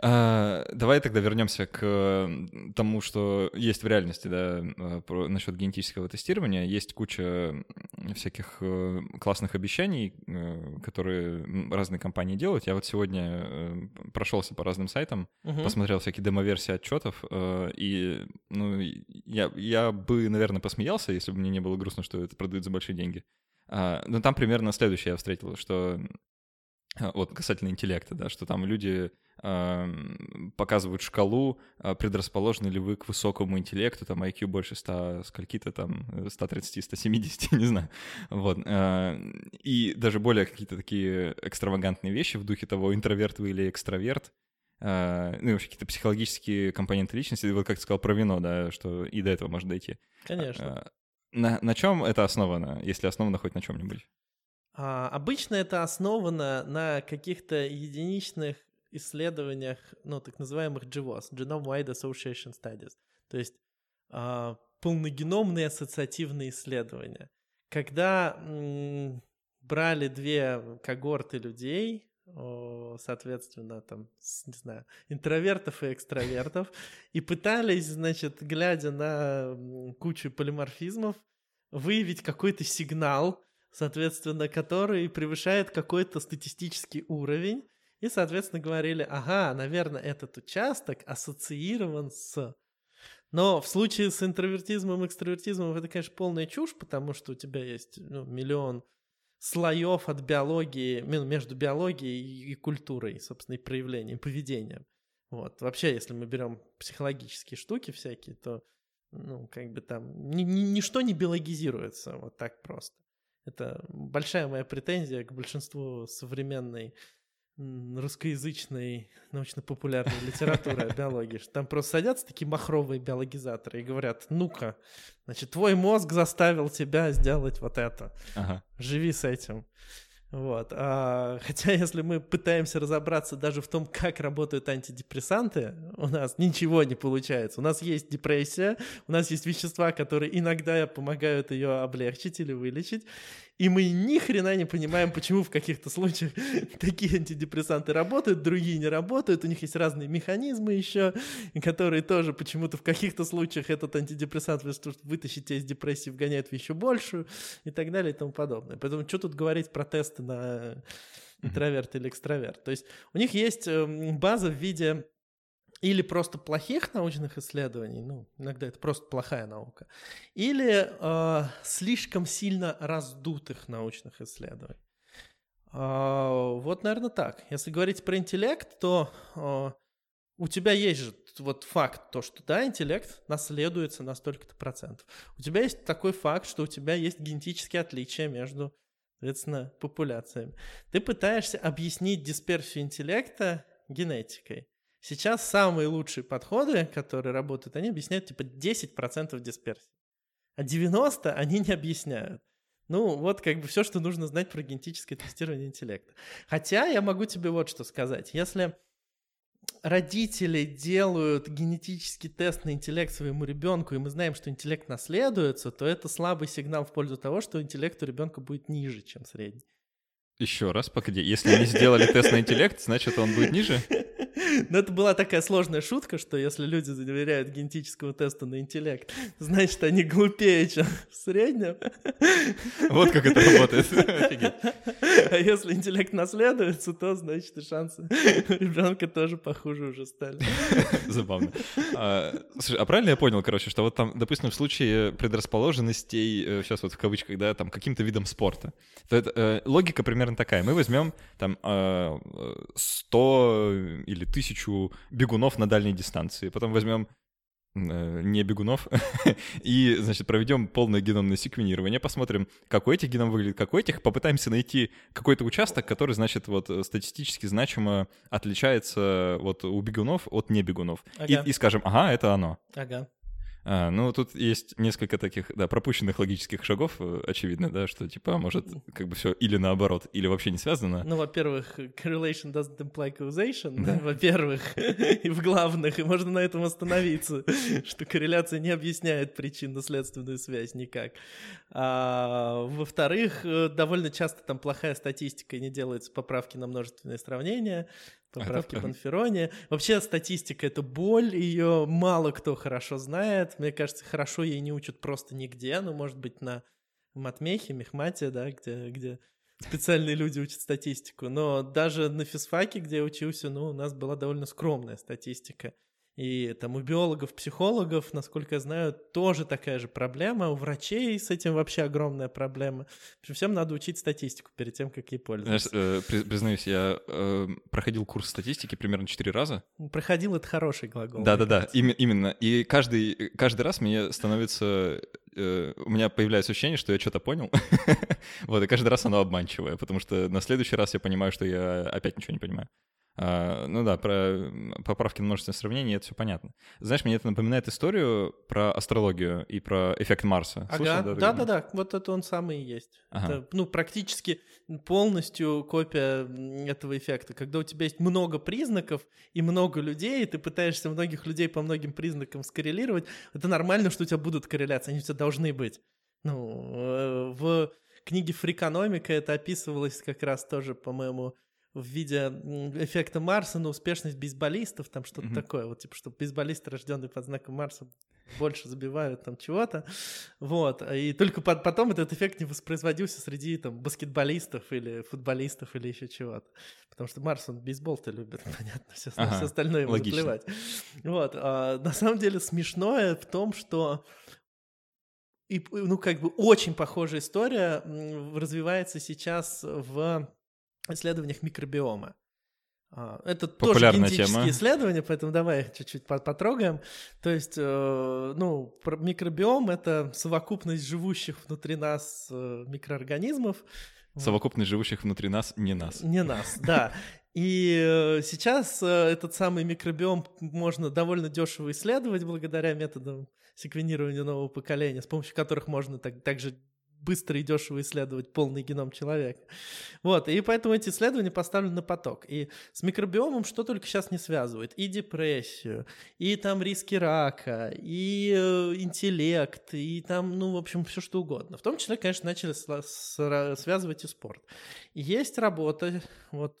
[SPEAKER 1] А, давай тогда вернемся к тому, что есть в реальности, да, а, про, насчет генетического тестирования. Есть куча всяких э, классных обещаний, э, которые разные компании делают. Я вот сегодня э, прошелся по разным сайтам, угу. посмотрел всякие демоверсии отчетов, и ну, я, я бы, наверное, посмеялся, если бы мне не было грустно, что это продают за большие деньги. А, но там примерно следующее я встретил, что вот касательно интеллекта, да, что там люди показывают шкалу, а, предрасположены ли вы к высокому интеллекту, там IQ больше 100, скольки-то там, 130, 170, не знаю. Вот. А, и даже более какие-то такие экстравагантные вещи в духе того, интроверт вы или экстраверт, а, ну и вообще какие-то психологические компоненты личности, вот как ты сказал про вино, да, что и до этого может дойти.
[SPEAKER 2] Конечно.
[SPEAKER 1] На, на чем это основано, если основано хоть на чем-нибудь?
[SPEAKER 2] А, обычно это основано на каких-то единичных исследованиях, ну, так называемых GWAS, Genome Wide Association Studies, то есть а, полногеномные ассоциативные исследования. Когда м, брали две когорты людей, соответственно, там, не знаю, интровертов и экстравертов, и пытались, значит, глядя на кучу полиморфизмов, выявить какой-то сигнал, соответственно, который превышает какой-то статистический уровень, и, соответственно, говорили, ага, наверное, этот участок ассоциирован с... Но в случае с интровертизмом и экстравертизмом это, конечно, полная чушь, потому что у тебя есть ну, миллион слоев от биологии, между биологией и культурой, собственно, и проявлением, поведением. Вот. Вообще, если мы берем психологические штуки всякие, то, ну, как бы там, ни, ни, ничто не биологизируется вот так просто. Это большая моя претензия к большинству современной русскоязычной научно-популярной литературы о биологии. Там просто садятся такие махровые биологизаторы и говорят, ну-ка, значит, твой мозг заставил тебя сделать вот это. Ага. Живи с этим. Вот. А, хотя, если мы пытаемся разобраться даже в том, как работают антидепрессанты, у нас ничего не получается. У нас есть депрессия, у нас есть вещества, которые иногда помогают ее облегчить или вылечить, и мы ни хрена не понимаем, почему в каких-то случаях такие антидепрессанты работают, другие не работают, у них есть разные механизмы еще, которые тоже почему-то в каких-то случаях этот антидепрессант вытащить тебя из депрессии вгоняет в еще большую и так далее и тому подобное. Поэтому что тут говорить про тесты на интроверт или экстраверт? То есть у них есть эм, база в виде или просто плохих научных исследований, ну, иногда это просто плохая наука, или э, слишком сильно раздутых научных исследований. Э, вот, наверное, так. Если говорить про интеллект, то э, у тебя есть же вот факт, то, что да, интеллект наследуется на столько-то процентов. У тебя есть такой факт, что у тебя есть генетические отличия между, соответственно, популяциями. Ты пытаешься объяснить дисперсию интеллекта генетикой. Сейчас самые лучшие подходы, которые работают, они объясняют типа 10% дисперсии. А 90% они не объясняют. Ну, вот как бы все, что нужно знать про генетическое тестирование интеллекта. Хотя я могу тебе вот что сказать. Если родители делают генетический тест на интеллект своему ребенку, и мы знаем, что интеллект наследуется, то это слабый сигнал в пользу того, что интеллект у ребенка будет ниже, чем средний.
[SPEAKER 1] Еще раз, погоди. Если они сделали тест на интеллект, значит, он будет ниже?
[SPEAKER 2] Но это была такая сложная шутка, что если люди доверяют генетическому тесту на интеллект, значит, они глупее, чем в среднем.
[SPEAKER 1] Вот как это работает.
[SPEAKER 2] А если интеллект наследуется, то, значит, и шансы ребенка тоже похуже уже стали.
[SPEAKER 1] Забавно. А, слушай, а правильно я понял, короче, что вот там, допустим, в случае предрасположенностей, сейчас э, вот в кавычках, да, там каким-то видом спорта, то это, э, логика примерно такая. Мы возьмем там 100 э, или тысячу бегунов на дальней дистанции. Потом возьмем э, не бегунов, и, значит, проведем полное геномное секвенирование, посмотрим, как у этих геном выглядит, как у этих, попытаемся найти какой-то участок, который, значит, вот статистически значимо отличается вот у бегунов от небегунов. Ага. И, и скажем, ага, это оно.
[SPEAKER 2] Ага.
[SPEAKER 1] А, ну, тут есть несколько таких, да, пропущенных логических шагов, э, очевидно, да, что, типа, может, как бы все или наоборот, или вообще не связано.
[SPEAKER 2] Ну, во-первых, correlation doesn't imply causation, да. во-первых, и в главных, и можно на этом остановиться, что корреляция не объясняет причинно-следственную связь никак. А, во-вторых, э, довольно часто там плохая статистика, и не делаются поправки на множественные сравнения, поправки а Панфероне. Вообще статистика — это боль, ее мало кто хорошо знает. Мне кажется, хорошо ей не учат просто нигде, ну, может быть, на матмехе, мехмате, да, где, где специальные люди учат статистику. Но даже на физфаке, где я учился, ну, у нас была довольно скромная статистика. И там у биологов, психологов, насколько я знаю, тоже такая же проблема. У врачей с этим вообще огромная проблема. В общем, всем надо учить статистику перед тем, как ей пользоваться.
[SPEAKER 1] Знаешь, э, признаюсь, я э, проходил курс статистики примерно четыре раза.
[SPEAKER 2] Проходил — это хороший глагол.
[SPEAKER 1] Да-да-да, им, именно. И каждый, каждый раз мне становится э, у меня появляется ощущение, что я что-то понял. вот, и каждый раз оно обманчивое, потому что на следующий раз я понимаю, что я опять ничего не понимаю. А, ну да, про поправки на множественное сравнение, это все понятно. Знаешь, мне это напоминает историю про астрологию и про эффект Марса.
[SPEAKER 2] Ага, да-да-да, вот это он самый и есть. Ага. Это, ну, практически полностью копия этого эффекта. Когда у тебя есть много признаков и много людей, и ты пытаешься многих людей по многим признакам скоррелировать, это нормально, что у тебя будут корреляции, они у тебя должны быть. Ну, э, в книге «Фрикономика» это описывалось как раз тоже, по-моему, в виде эффекта Марса на успешность бейсболистов, там что-то mm-hmm. такое, вот типа, что бейсболисты, рожденные под знаком Марса, больше забивают там чего-то, вот, и только под, потом этот эффект не воспроизводился среди там баскетболистов или футболистов или еще чего-то, потому что Марс, он бейсбол-то любит, понятно, все, ага, все остальное ему логично. заплевать. Вот, а, на самом деле смешное в том, что и, ну, как бы очень похожая история развивается сейчас в исследованиях микробиома. А, это Популярная тоже генетические тема. исследования, поэтому давай их чуть-чуть потрогаем. То есть, э, ну, микробиом — это совокупность живущих внутри нас э, микроорганизмов.
[SPEAKER 1] Совокупность живущих внутри нас, не нас.
[SPEAKER 2] Не нас, да. И э, сейчас этот самый микробиом можно довольно дешево исследовать благодаря методам секвенирования нового поколения, с помощью которых можно так, также быстро и дешево исследовать полный геном человека. Вот, и поэтому эти исследования поставлены на поток. И с микробиомом что только сейчас не связывают. И депрессию, и там риски рака, и э, интеллект, и там, ну, в общем, все что угодно. В том числе, конечно, начали связывать и спорт. И есть работа, вот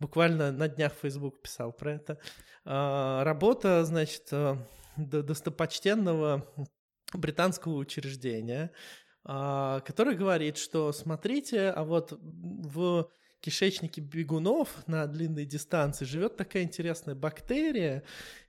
[SPEAKER 2] буквально на днях Facebook писал про это, а, работа, значит, э, достопочтенного британского учреждения, который говорит, что смотрите, а вот в кишечнике бегунов на длинной дистанции живет такая интересная бактерия,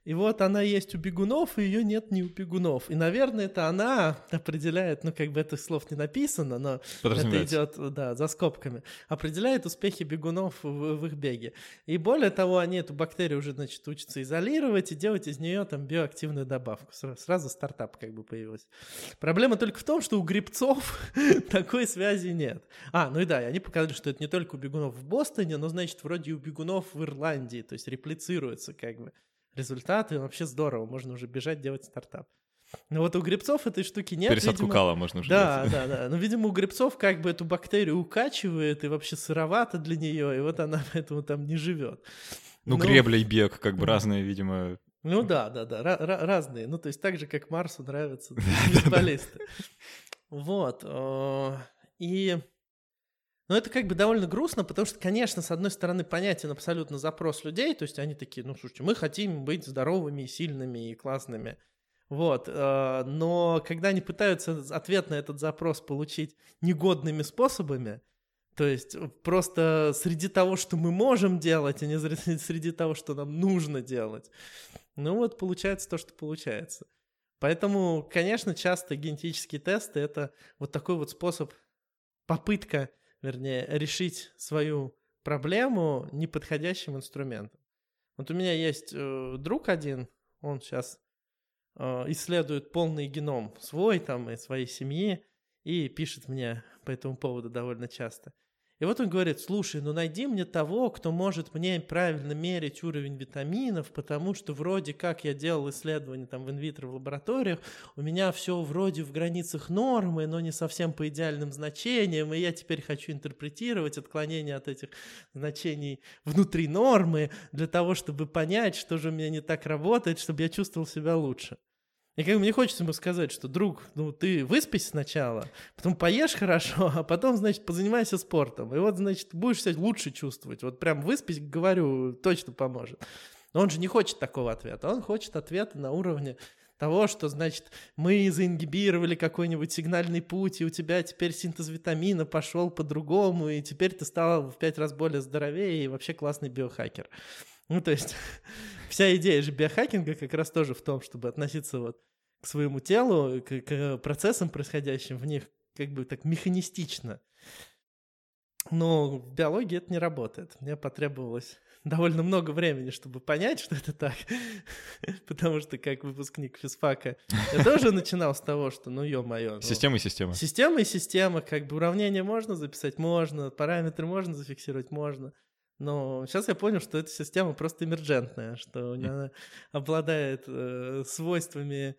[SPEAKER 2] и вот она есть у бегунов, и ее нет ни у бегунов. И, наверное, это она определяет, ну, как бы этих слов не написано, но это идет, да, за скобками, определяет успехи бегунов в, в их беге. И более того, они эту бактерию уже, значит, учатся изолировать и делать из нее там биоактивную добавку. Сразу стартап как бы появился. Проблема только в том, что у грибцов такой связи нет. А, ну и да, и они показали, что это не только у бегунов в Бостоне, но, значит, вроде и у бегунов в Ирландии, то есть реплицируется как бы результаты, вообще здорово, можно уже бежать делать стартап. Но вот у грибцов этой штуки нет.
[SPEAKER 1] Пересадку видимо... кала можно уже
[SPEAKER 2] Да, делать. да, да. Но, видимо, у грибцов как бы эту бактерию укачивает, и вообще сыровато для нее, и вот она поэтому там не живет.
[SPEAKER 1] Ну, Но... гребля и бег, как бы разные, видимо.
[SPEAKER 2] Ну да, да, да, разные. Ну, то есть так же, как Марсу нравятся бейсболисты. Вот. И но это как бы довольно грустно, потому что, конечно, с одной стороны, понятен абсолютно запрос людей, то есть они такие, ну, слушайте, мы хотим быть здоровыми, сильными и классными. Вот, э, но когда они пытаются ответ на этот запрос получить негодными способами, то есть просто среди того, что мы можем делать, а не среди того, что нам нужно делать, ну вот получается то, что получается. Поэтому, конечно, часто генетические тесты — это вот такой вот способ, попытка вернее, решить свою проблему неподходящим инструментом. Вот у меня есть э, друг один, он сейчас э, исследует полный геном свой там и своей семьи и пишет мне по этому поводу довольно часто – и вот он говорит, слушай, ну найди мне того, кто может мне правильно мерить уровень витаминов, потому что вроде как я делал исследования там в инвитро в лабораториях, у меня все вроде в границах нормы, но не совсем по идеальным значениям, и я теперь хочу интерпретировать отклонения от этих значений внутри нормы для того, чтобы понять, что же у меня не так работает, чтобы я чувствовал себя лучше. И как бы мне хочется ему сказать, что, друг, ну ты выспись сначала, потом поешь хорошо, а потом, значит, позанимайся спортом. И вот, значит, будешь себя лучше чувствовать. Вот прям выспись, говорю, точно поможет. Но он же не хочет такого ответа. Он хочет ответа на уровне того, что, значит, мы заингибировали какой-нибудь сигнальный путь, и у тебя теперь синтез витамина пошел по-другому, и теперь ты стал в пять раз более здоровее и вообще классный биохакер. Ну, то есть вся идея же биохакинга как раз тоже в том, чтобы относиться вот к своему телу, к, к процессам, происходящим в них, как бы так механистично. Но в биологии это не работает. Мне потребовалось довольно много времени, чтобы понять, что это так. Потому что как выпускник физфака я тоже начинал с того, что ну ё-моё. Ну,
[SPEAKER 1] система и система.
[SPEAKER 2] Система и система. Как бы уравнение можно записать? Можно. Параметры можно зафиксировать? Можно. Но сейчас я понял, что эта система просто эмерджентная, что она обладает э, свойствами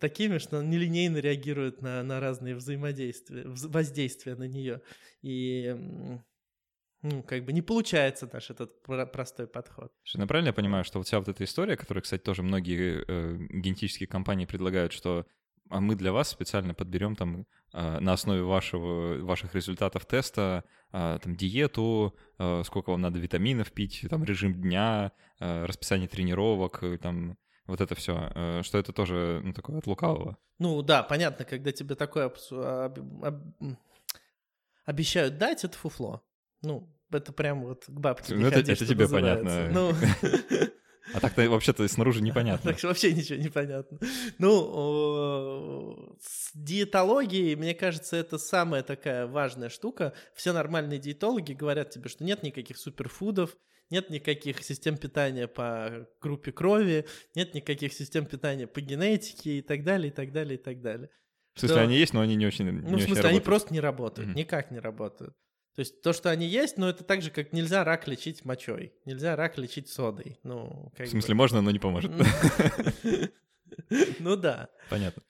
[SPEAKER 2] такими, что она нелинейно реагирует на, на разные взаимодействия, воздействия на нее. И ну, как бы не получается наш этот простой подход.
[SPEAKER 1] Ну правильно я понимаю, что вот вся вот эта история, которую, кстати, тоже многие э, генетические компании предлагают, что а мы для вас специально подберем там э, на основе вашего, ваших результатов теста э, там диету, э, сколько вам надо витаминов пить, там режим дня, расписание тренировок, э, там вот это все, э, что это тоже ну, такое от лукавого.
[SPEAKER 2] Ну да, понятно, когда тебе такое об, об, обещают дать, это фуфло. Ну, это прям вот к бабке
[SPEAKER 1] ну,
[SPEAKER 2] это, ходи,
[SPEAKER 1] это тебе понятно. Ну, А так-то вообще-то снаружи непонятно.
[SPEAKER 2] Так вообще ничего не понятно. Ну, с диетологией, мне кажется, это самая такая важная штука. Все нормальные диетологи говорят тебе, что нет никаких суперфудов, нет никаких систем питания по группе крови, нет никаких систем питания по генетике и так далее, и так далее, и так далее.
[SPEAKER 1] В смысле, что... они есть, но они не очень
[SPEAKER 2] Ну, в смысле, они просто не работают, mm-hmm. никак не работают. То есть то, что они есть, но это так же, как нельзя рак лечить мочой, нельзя рак лечить содой. Ну,
[SPEAKER 1] В смысле, бы... можно, но не поможет.
[SPEAKER 2] Ну да.
[SPEAKER 1] Понятно.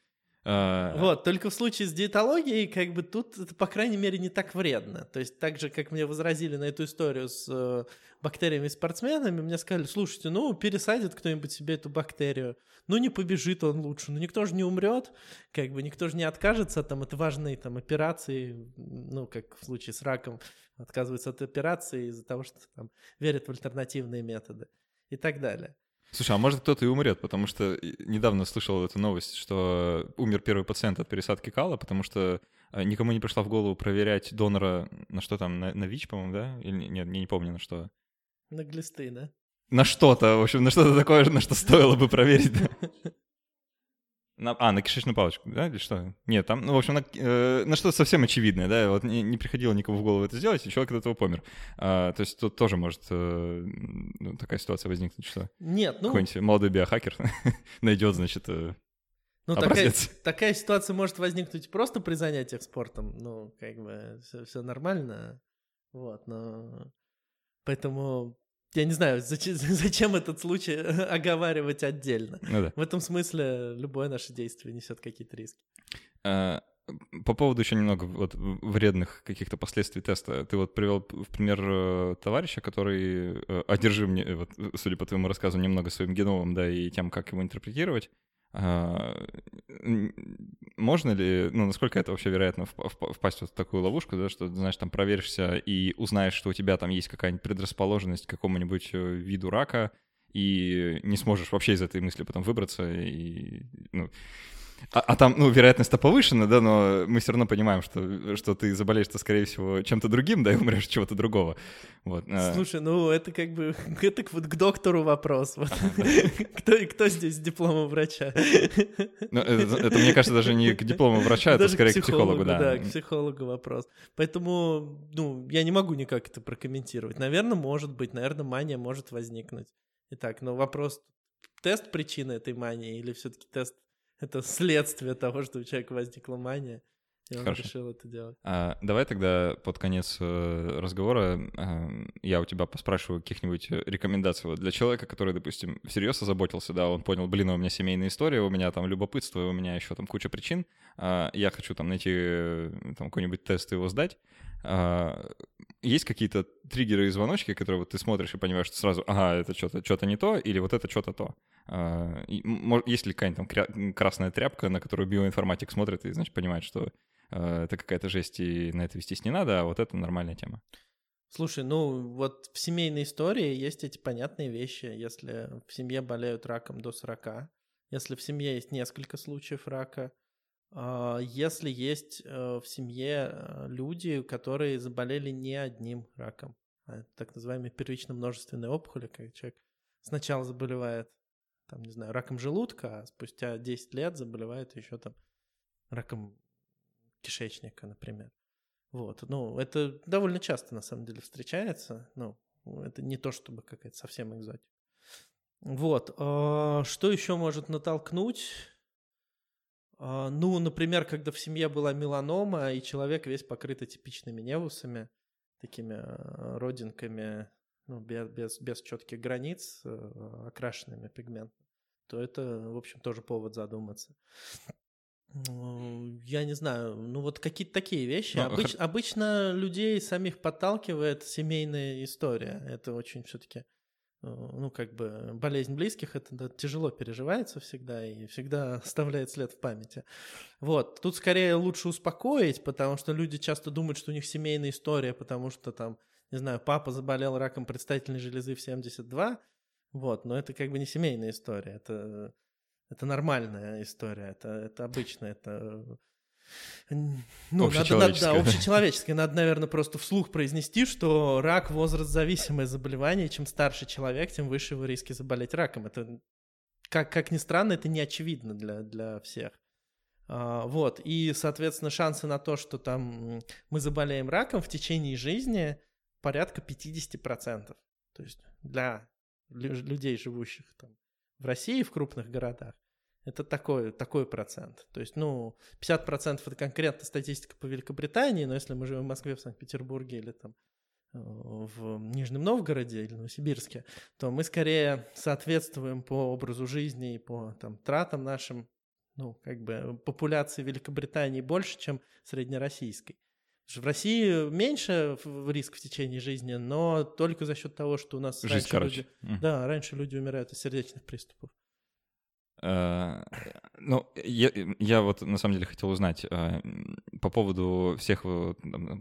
[SPEAKER 2] А, вот, только в случае с диетологией, как бы тут это, по крайней мере, не так вредно. То есть так же, как мне возразили на эту историю с э, бактериями спортсменами, мне сказали, слушайте, ну, пересадит кто-нибудь себе эту бактерию, ну, не побежит он лучше, ну, никто же не умрет, как бы никто же не откажется там, от важной там операции, ну, как в случае с раком, отказывается от операции из-за того, что там верят в альтернативные методы и так далее.
[SPEAKER 1] Слушай, а может кто-то и умрет, потому что недавно слышал эту новость, что умер первый пациент от пересадки кала, потому что э, никому не пришла в голову проверять донора на что там, на, на ВИЧ, по-моему, да? Или нет, я не помню на что.
[SPEAKER 2] На глисты, да?
[SPEAKER 1] На что-то, в общем, на что-то такое, на что стоило бы проверить. На, а, на кишечную палочку, да, или что? Нет, там, ну, в общем, на, э, на что-то совсем очевидное, да, вот не, не приходило никому в голову это сделать, и человек от этого помер. А, то есть тут тоже может э, ну, такая ситуация возникнуть, что
[SPEAKER 2] Нет, ну...
[SPEAKER 1] какой-нибудь молодой биохакер найдет, значит, э,
[SPEAKER 2] ну, такая, такая ситуация может возникнуть просто при занятиях спортом, ну, как бы все, все нормально, вот, но... Поэтому я не знаю, зачем, зачем этот случай оговаривать отдельно. Ну, да. В этом смысле любое наше действие несет какие-то риски.
[SPEAKER 1] А, по поводу еще немного вот вредных каких-то последствий теста. Ты вот привел в пример э, товарища, который э, одержим, вот, судя по твоему рассказу, немного своим геномом, да, и тем, как его интерпретировать. А, можно ли, ну, насколько это вообще вероятно впасть вот в такую ловушку, да, что, знаешь, там проверишься и узнаешь, что у тебя там есть какая-нибудь предрасположенность к какому-нибудь э, виду рака, и не сможешь вообще из этой мысли потом выбраться, и, ну, а, а там, ну, вероятность-то повышена, да, но мы все равно понимаем, что, что ты заболеешь-то, скорее всего, чем-то другим, да, и умрешь чего-то другого. Вот.
[SPEAKER 2] А. Слушай, ну, это как бы, это вот к доктору вопрос. Вот. кто, кто здесь дипломом врача?
[SPEAKER 1] ну, это, это, мне кажется, даже не к диплому врача, это скорее к психологу, к психологу, да.
[SPEAKER 2] Да, к психологу вопрос. Поэтому, ну, я не могу никак это прокомментировать. Наверное, может быть, наверное, мания может возникнуть. Итак, но вопрос, тест причины этой мании или все-таки тест это следствие того, что у человека возникла мания. И он Хорошо. решил это делать.
[SPEAKER 1] А, давай тогда под конец э, разговора э, я у тебя поспрашиваю каких-нибудь рекомендаций вот для человека, который, допустим, всерьез озаботился, да, он понял, блин, у меня семейная история, у меня там любопытство, у меня еще там куча причин, э, я хочу там найти э, там какой-нибудь тест и его сдать. Э, есть какие-то триггеры и звоночки, которые вот ты смотришь и понимаешь, что сразу, ага, это что-то что не то, или вот это что-то то. А, есть ли какая-нибудь там красная тряпка, на которую биоинформатик смотрит и, значит, понимает, что это какая-то жесть, и на это вестись не надо, а вот это нормальная тема?
[SPEAKER 2] Слушай, ну вот в семейной истории есть эти понятные вещи. Если в семье болеют раком до 40, если в семье есть несколько случаев рака, а, если есть э, в семье э, люди, которые заболели не одним раком, а так называемые первично множественные опухоли, когда человек сначала заболевает там, не знаю, раком желудка, а спустя 10 лет заболевает еще там раком кишечника, например. Вот, ну, это довольно часто, на самом деле, встречается, ну, это не то, чтобы какая-то совсем экзотика. Вот, а, что еще может натолкнуть? А, ну, например, когда в семье была меланома, и человек весь покрыт атипичными невусами, такими а, родинками ну, без, без, без четких границ, э, окрашенными пигментами, то это, в общем, тоже повод задуматься. Я не знаю, ну вот какие-то такие вещи. Но, ну, Обыч. Обычно людей самих подталкивает семейная история. Это очень все-таки, э, ну как бы болезнь близких, это да, тяжело переживается всегда и всегда оставляет след в памяти. Вот, тут скорее лучше успокоить, потому что люди часто думают, что у них семейная история, потому что там не знаю, папа заболел раком предстательной железы в 72, вот, но это как бы не семейная история, это, это нормальная история, это, это обычно, это... Ну, надо, надо, да, общечеловеческое. Надо, наверное, просто вслух произнести, что рак возраст-зависимое заболевание. Чем старше человек, тем выше его риски заболеть раком. Это, как, как ни странно, это не очевидно для, для всех. А, вот, и, соответственно, шансы на то, что там мы заболеем раком в течение жизни – порядка 50%. То есть для людей, живущих там в России, в крупных городах, это такой, такой процент. То есть, ну, 50% это конкретно статистика по Великобритании, но если мы живем в Москве, в Санкт-Петербурге или там э, в Нижнем Новгороде или Новосибирске, то мы скорее соответствуем по образу жизни и по там, тратам нашим, ну, как бы популяции Великобритании больше, чем среднероссийской. В России меньше риск в течение жизни, но только за счет того, что у нас
[SPEAKER 1] Жизнь раньше короче.
[SPEAKER 2] люди, да, раньше люди умирают от сердечных приступов.
[SPEAKER 1] Э, ну, я, я вот на самом деле хотел узнать э, по поводу всех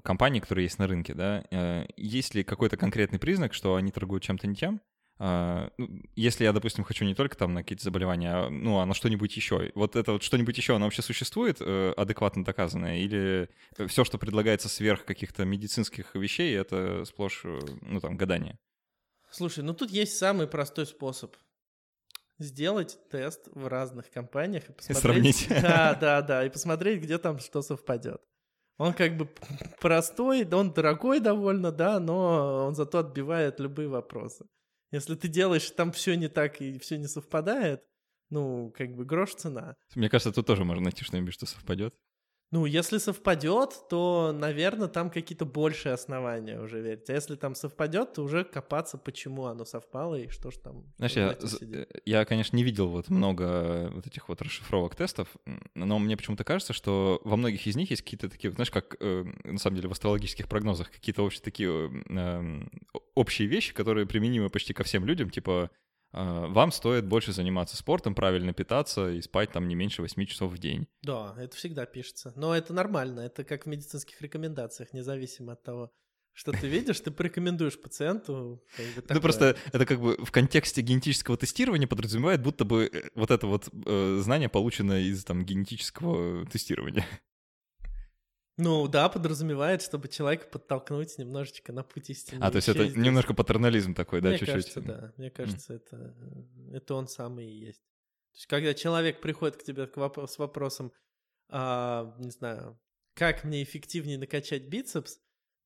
[SPEAKER 1] компаний, которые есть на рынке, да, э, есть ли какой-то конкретный признак, что они торгуют чем-то не тем? ну, если я, допустим, хочу не только там на какие-то заболевания, а, ну, а на что-нибудь еще, вот это вот что-нибудь еще, оно вообще существует адекватно доказанное, или все, что предлагается сверх каких-то медицинских вещей, это сплошь, ну, там, гадание?
[SPEAKER 2] Слушай, ну тут есть самый простой способ сделать тест в разных компаниях и посмотреть.
[SPEAKER 1] Сравнить.
[SPEAKER 2] Да, да, да, и посмотреть, где там что совпадет. Он как бы простой, он дорогой довольно, да, но он зато отбивает любые вопросы. Если ты делаешь, там все не так и все не совпадает, ну, как бы грош цена.
[SPEAKER 1] Мне кажется, тут тоже можно найти что-нибудь, что совпадет.
[SPEAKER 2] Ну, если совпадет, то, наверное, там какие-то большие основания уже верить. А если там совпадет, то уже копаться, почему оно совпало и что ж там.
[SPEAKER 1] Знаешь, я, я, конечно, не видел вот много вот этих вот расшифровок тестов, но мне почему-то кажется, что во многих из них есть какие-то такие, знаешь, как э, на самом деле в астрологических прогнозах, какие-то общие такие общие вещи, которые применимы почти ко всем людям, типа вам стоит больше заниматься спортом, правильно питаться и спать там не меньше 8 часов в день.
[SPEAKER 2] Да, это всегда пишется. Но это нормально, это как в медицинских рекомендациях, независимо от того, что ты видишь, ты порекомендуешь пациенту.
[SPEAKER 1] Как бы, ну просто это как бы в контексте генетического тестирования подразумевает, будто бы э, вот это вот э, знание получено из там генетического тестирования.
[SPEAKER 2] Ну да, подразумевает, чтобы человека подтолкнуть немножечко на путь истины.
[SPEAKER 1] А, то есть это здесь. немножко патернализм такой, да, чуть-чуть?
[SPEAKER 2] Мне кажется, да. Мне кажется, mm. это, это он самый и есть. То есть когда человек приходит к тебе с вопросом, а, не знаю, как мне эффективнее накачать бицепс,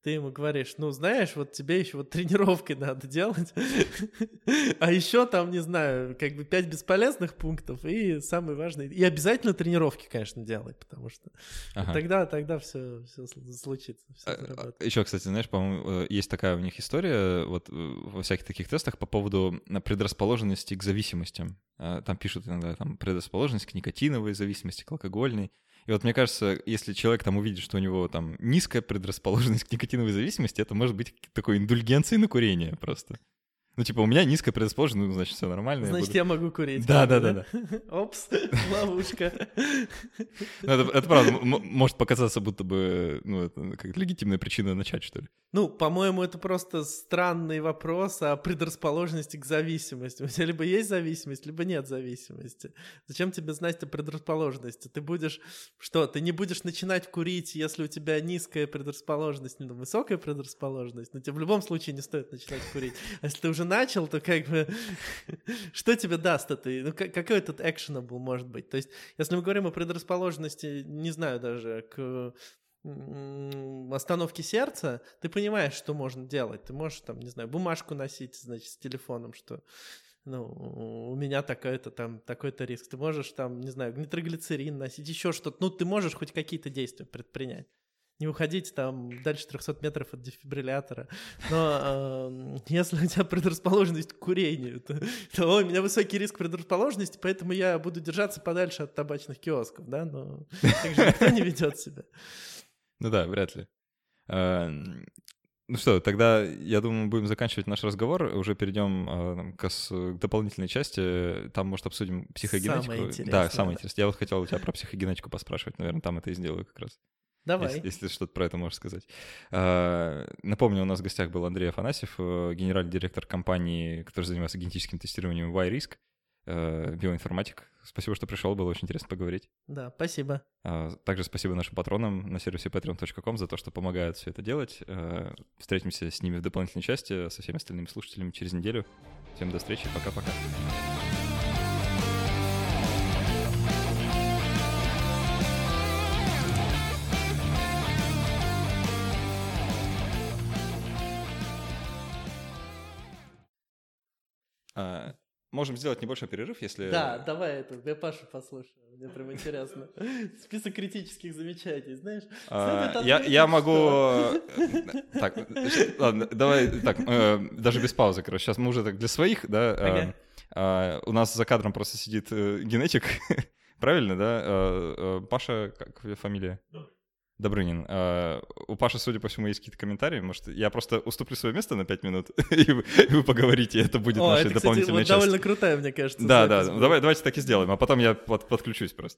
[SPEAKER 2] ты ему говоришь, ну, знаешь, вот тебе еще вот тренировкой надо делать, а еще там, не знаю, как бы пять бесполезных пунктов и самый важный, и обязательно тренировки, конечно, делай, потому что ага. тогда, тогда все, все случится. Все
[SPEAKER 1] а, а еще, кстати, знаешь, по-моему, э, есть такая у них история вот э, во всяких таких тестах по поводу предрасположенности к зависимостям. Там пишут иногда там предрасположенность к никотиновой зависимости, к алкогольной. И вот мне кажется, если человек там увидит, что у него там низкая предрасположенность к никотиновой зависимости, это может быть такой индульгенцией на курение просто. Ну, типа, у меня низкая предрасположенность, ну, значит, все нормально.
[SPEAKER 2] Значит, я, буду... я могу курить.
[SPEAKER 1] Да, да, да, да.
[SPEAKER 2] Опс, ловушка.
[SPEAKER 1] Ну, это, это правда, может показаться, будто бы, ну, это как легитимная причина начать, что ли.
[SPEAKER 2] Ну, по-моему, это просто странный вопрос о предрасположенности к зависимости. У тебя либо есть зависимость, либо нет зависимости. Зачем тебе знать о предрасположенности? Ты будешь, что, ты не будешь начинать курить, если у тебя низкая предрасположенность, ну, высокая предрасположенность, но тебе в любом случае не стоит начинать курить. А если ты уже начал, то как бы что тебе даст это? Ну, какой этот actionable может быть? То есть, если мы говорим о предрасположенности, не знаю даже, к остановке сердца, ты понимаешь, что можно делать. Ты можешь там, не знаю, бумажку носить, значит, с телефоном, что ну, у меня такой-то там, такой-то риск. Ты можешь там, не знаю, нитроглицерин носить, еще что-то. Ну, ты можешь хоть какие-то действия предпринять не уходить там дальше 300 метров от дефибриллятора. Но э, если у тебя предрасположенность к курению, то, то у меня высокий риск предрасположенности, поэтому я буду держаться подальше от табачных киосков, да, но так же никто не ведет себя.
[SPEAKER 1] Ну да, вряд ли. А, ну что, тогда, я думаю, будем заканчивать наш разговор, уже перейдем э, к, к дополнительной части, там, может, обсудим психогенетику. Самое интересное. Да, самое интересное. Я вот хотел у тебя про психогенетику поспрашивать, наверное, там это и сделаю как раз.
[SPEAKER 2] Давай.
[SPEAKER 1] Если, если что-то про это можешь сказать. А, напомню, у нас в гостях был Андрей Афанасьев, э, генеральный директор компании, который занимается генетическим тестированием Y-Risk, э, биоинформатик. Спасибо, что пришел, было очень интересно поговорить.
[SPEAKER 2] Да, спасибо.
[SPEAKER 1] А, также спасибо нашим патронам на сервисе patreon.com за то, что помогают все это делать. Э, встретимся с ними в дополнительной части, со всеми остальными слушателями через неделю. Всем до встречи, пока-пока. Можем сделать небольшой перерыв, если...
[SPEAKER 2] Да, давай это, я Пашу послушаю, мне прям интересно. Список критических замечаний, знаешь?
[SPEAKER 1] А, я, я могу... Э, так, ладно, давай так, э, даже без паузы, короче, сейчас мы уже так для своих, да, okay. а, у нас за кадром просто сидит э, генетик, правильно, да? Паша, как фамилия? Добрынин, э, у Паши, судя по всему, есть какие-то комментарии. Может, я просто уступлю свое место на 5 минут, и, вы, и вы поговорите, это будет О, нашей это, дополнительной кстати, вот
[SPEAKER 2] довольно крутая, мне кажется.
[SPEAKER 1] Да, да, давай, давайте так и сделаем, а потом я под, подключусь просто.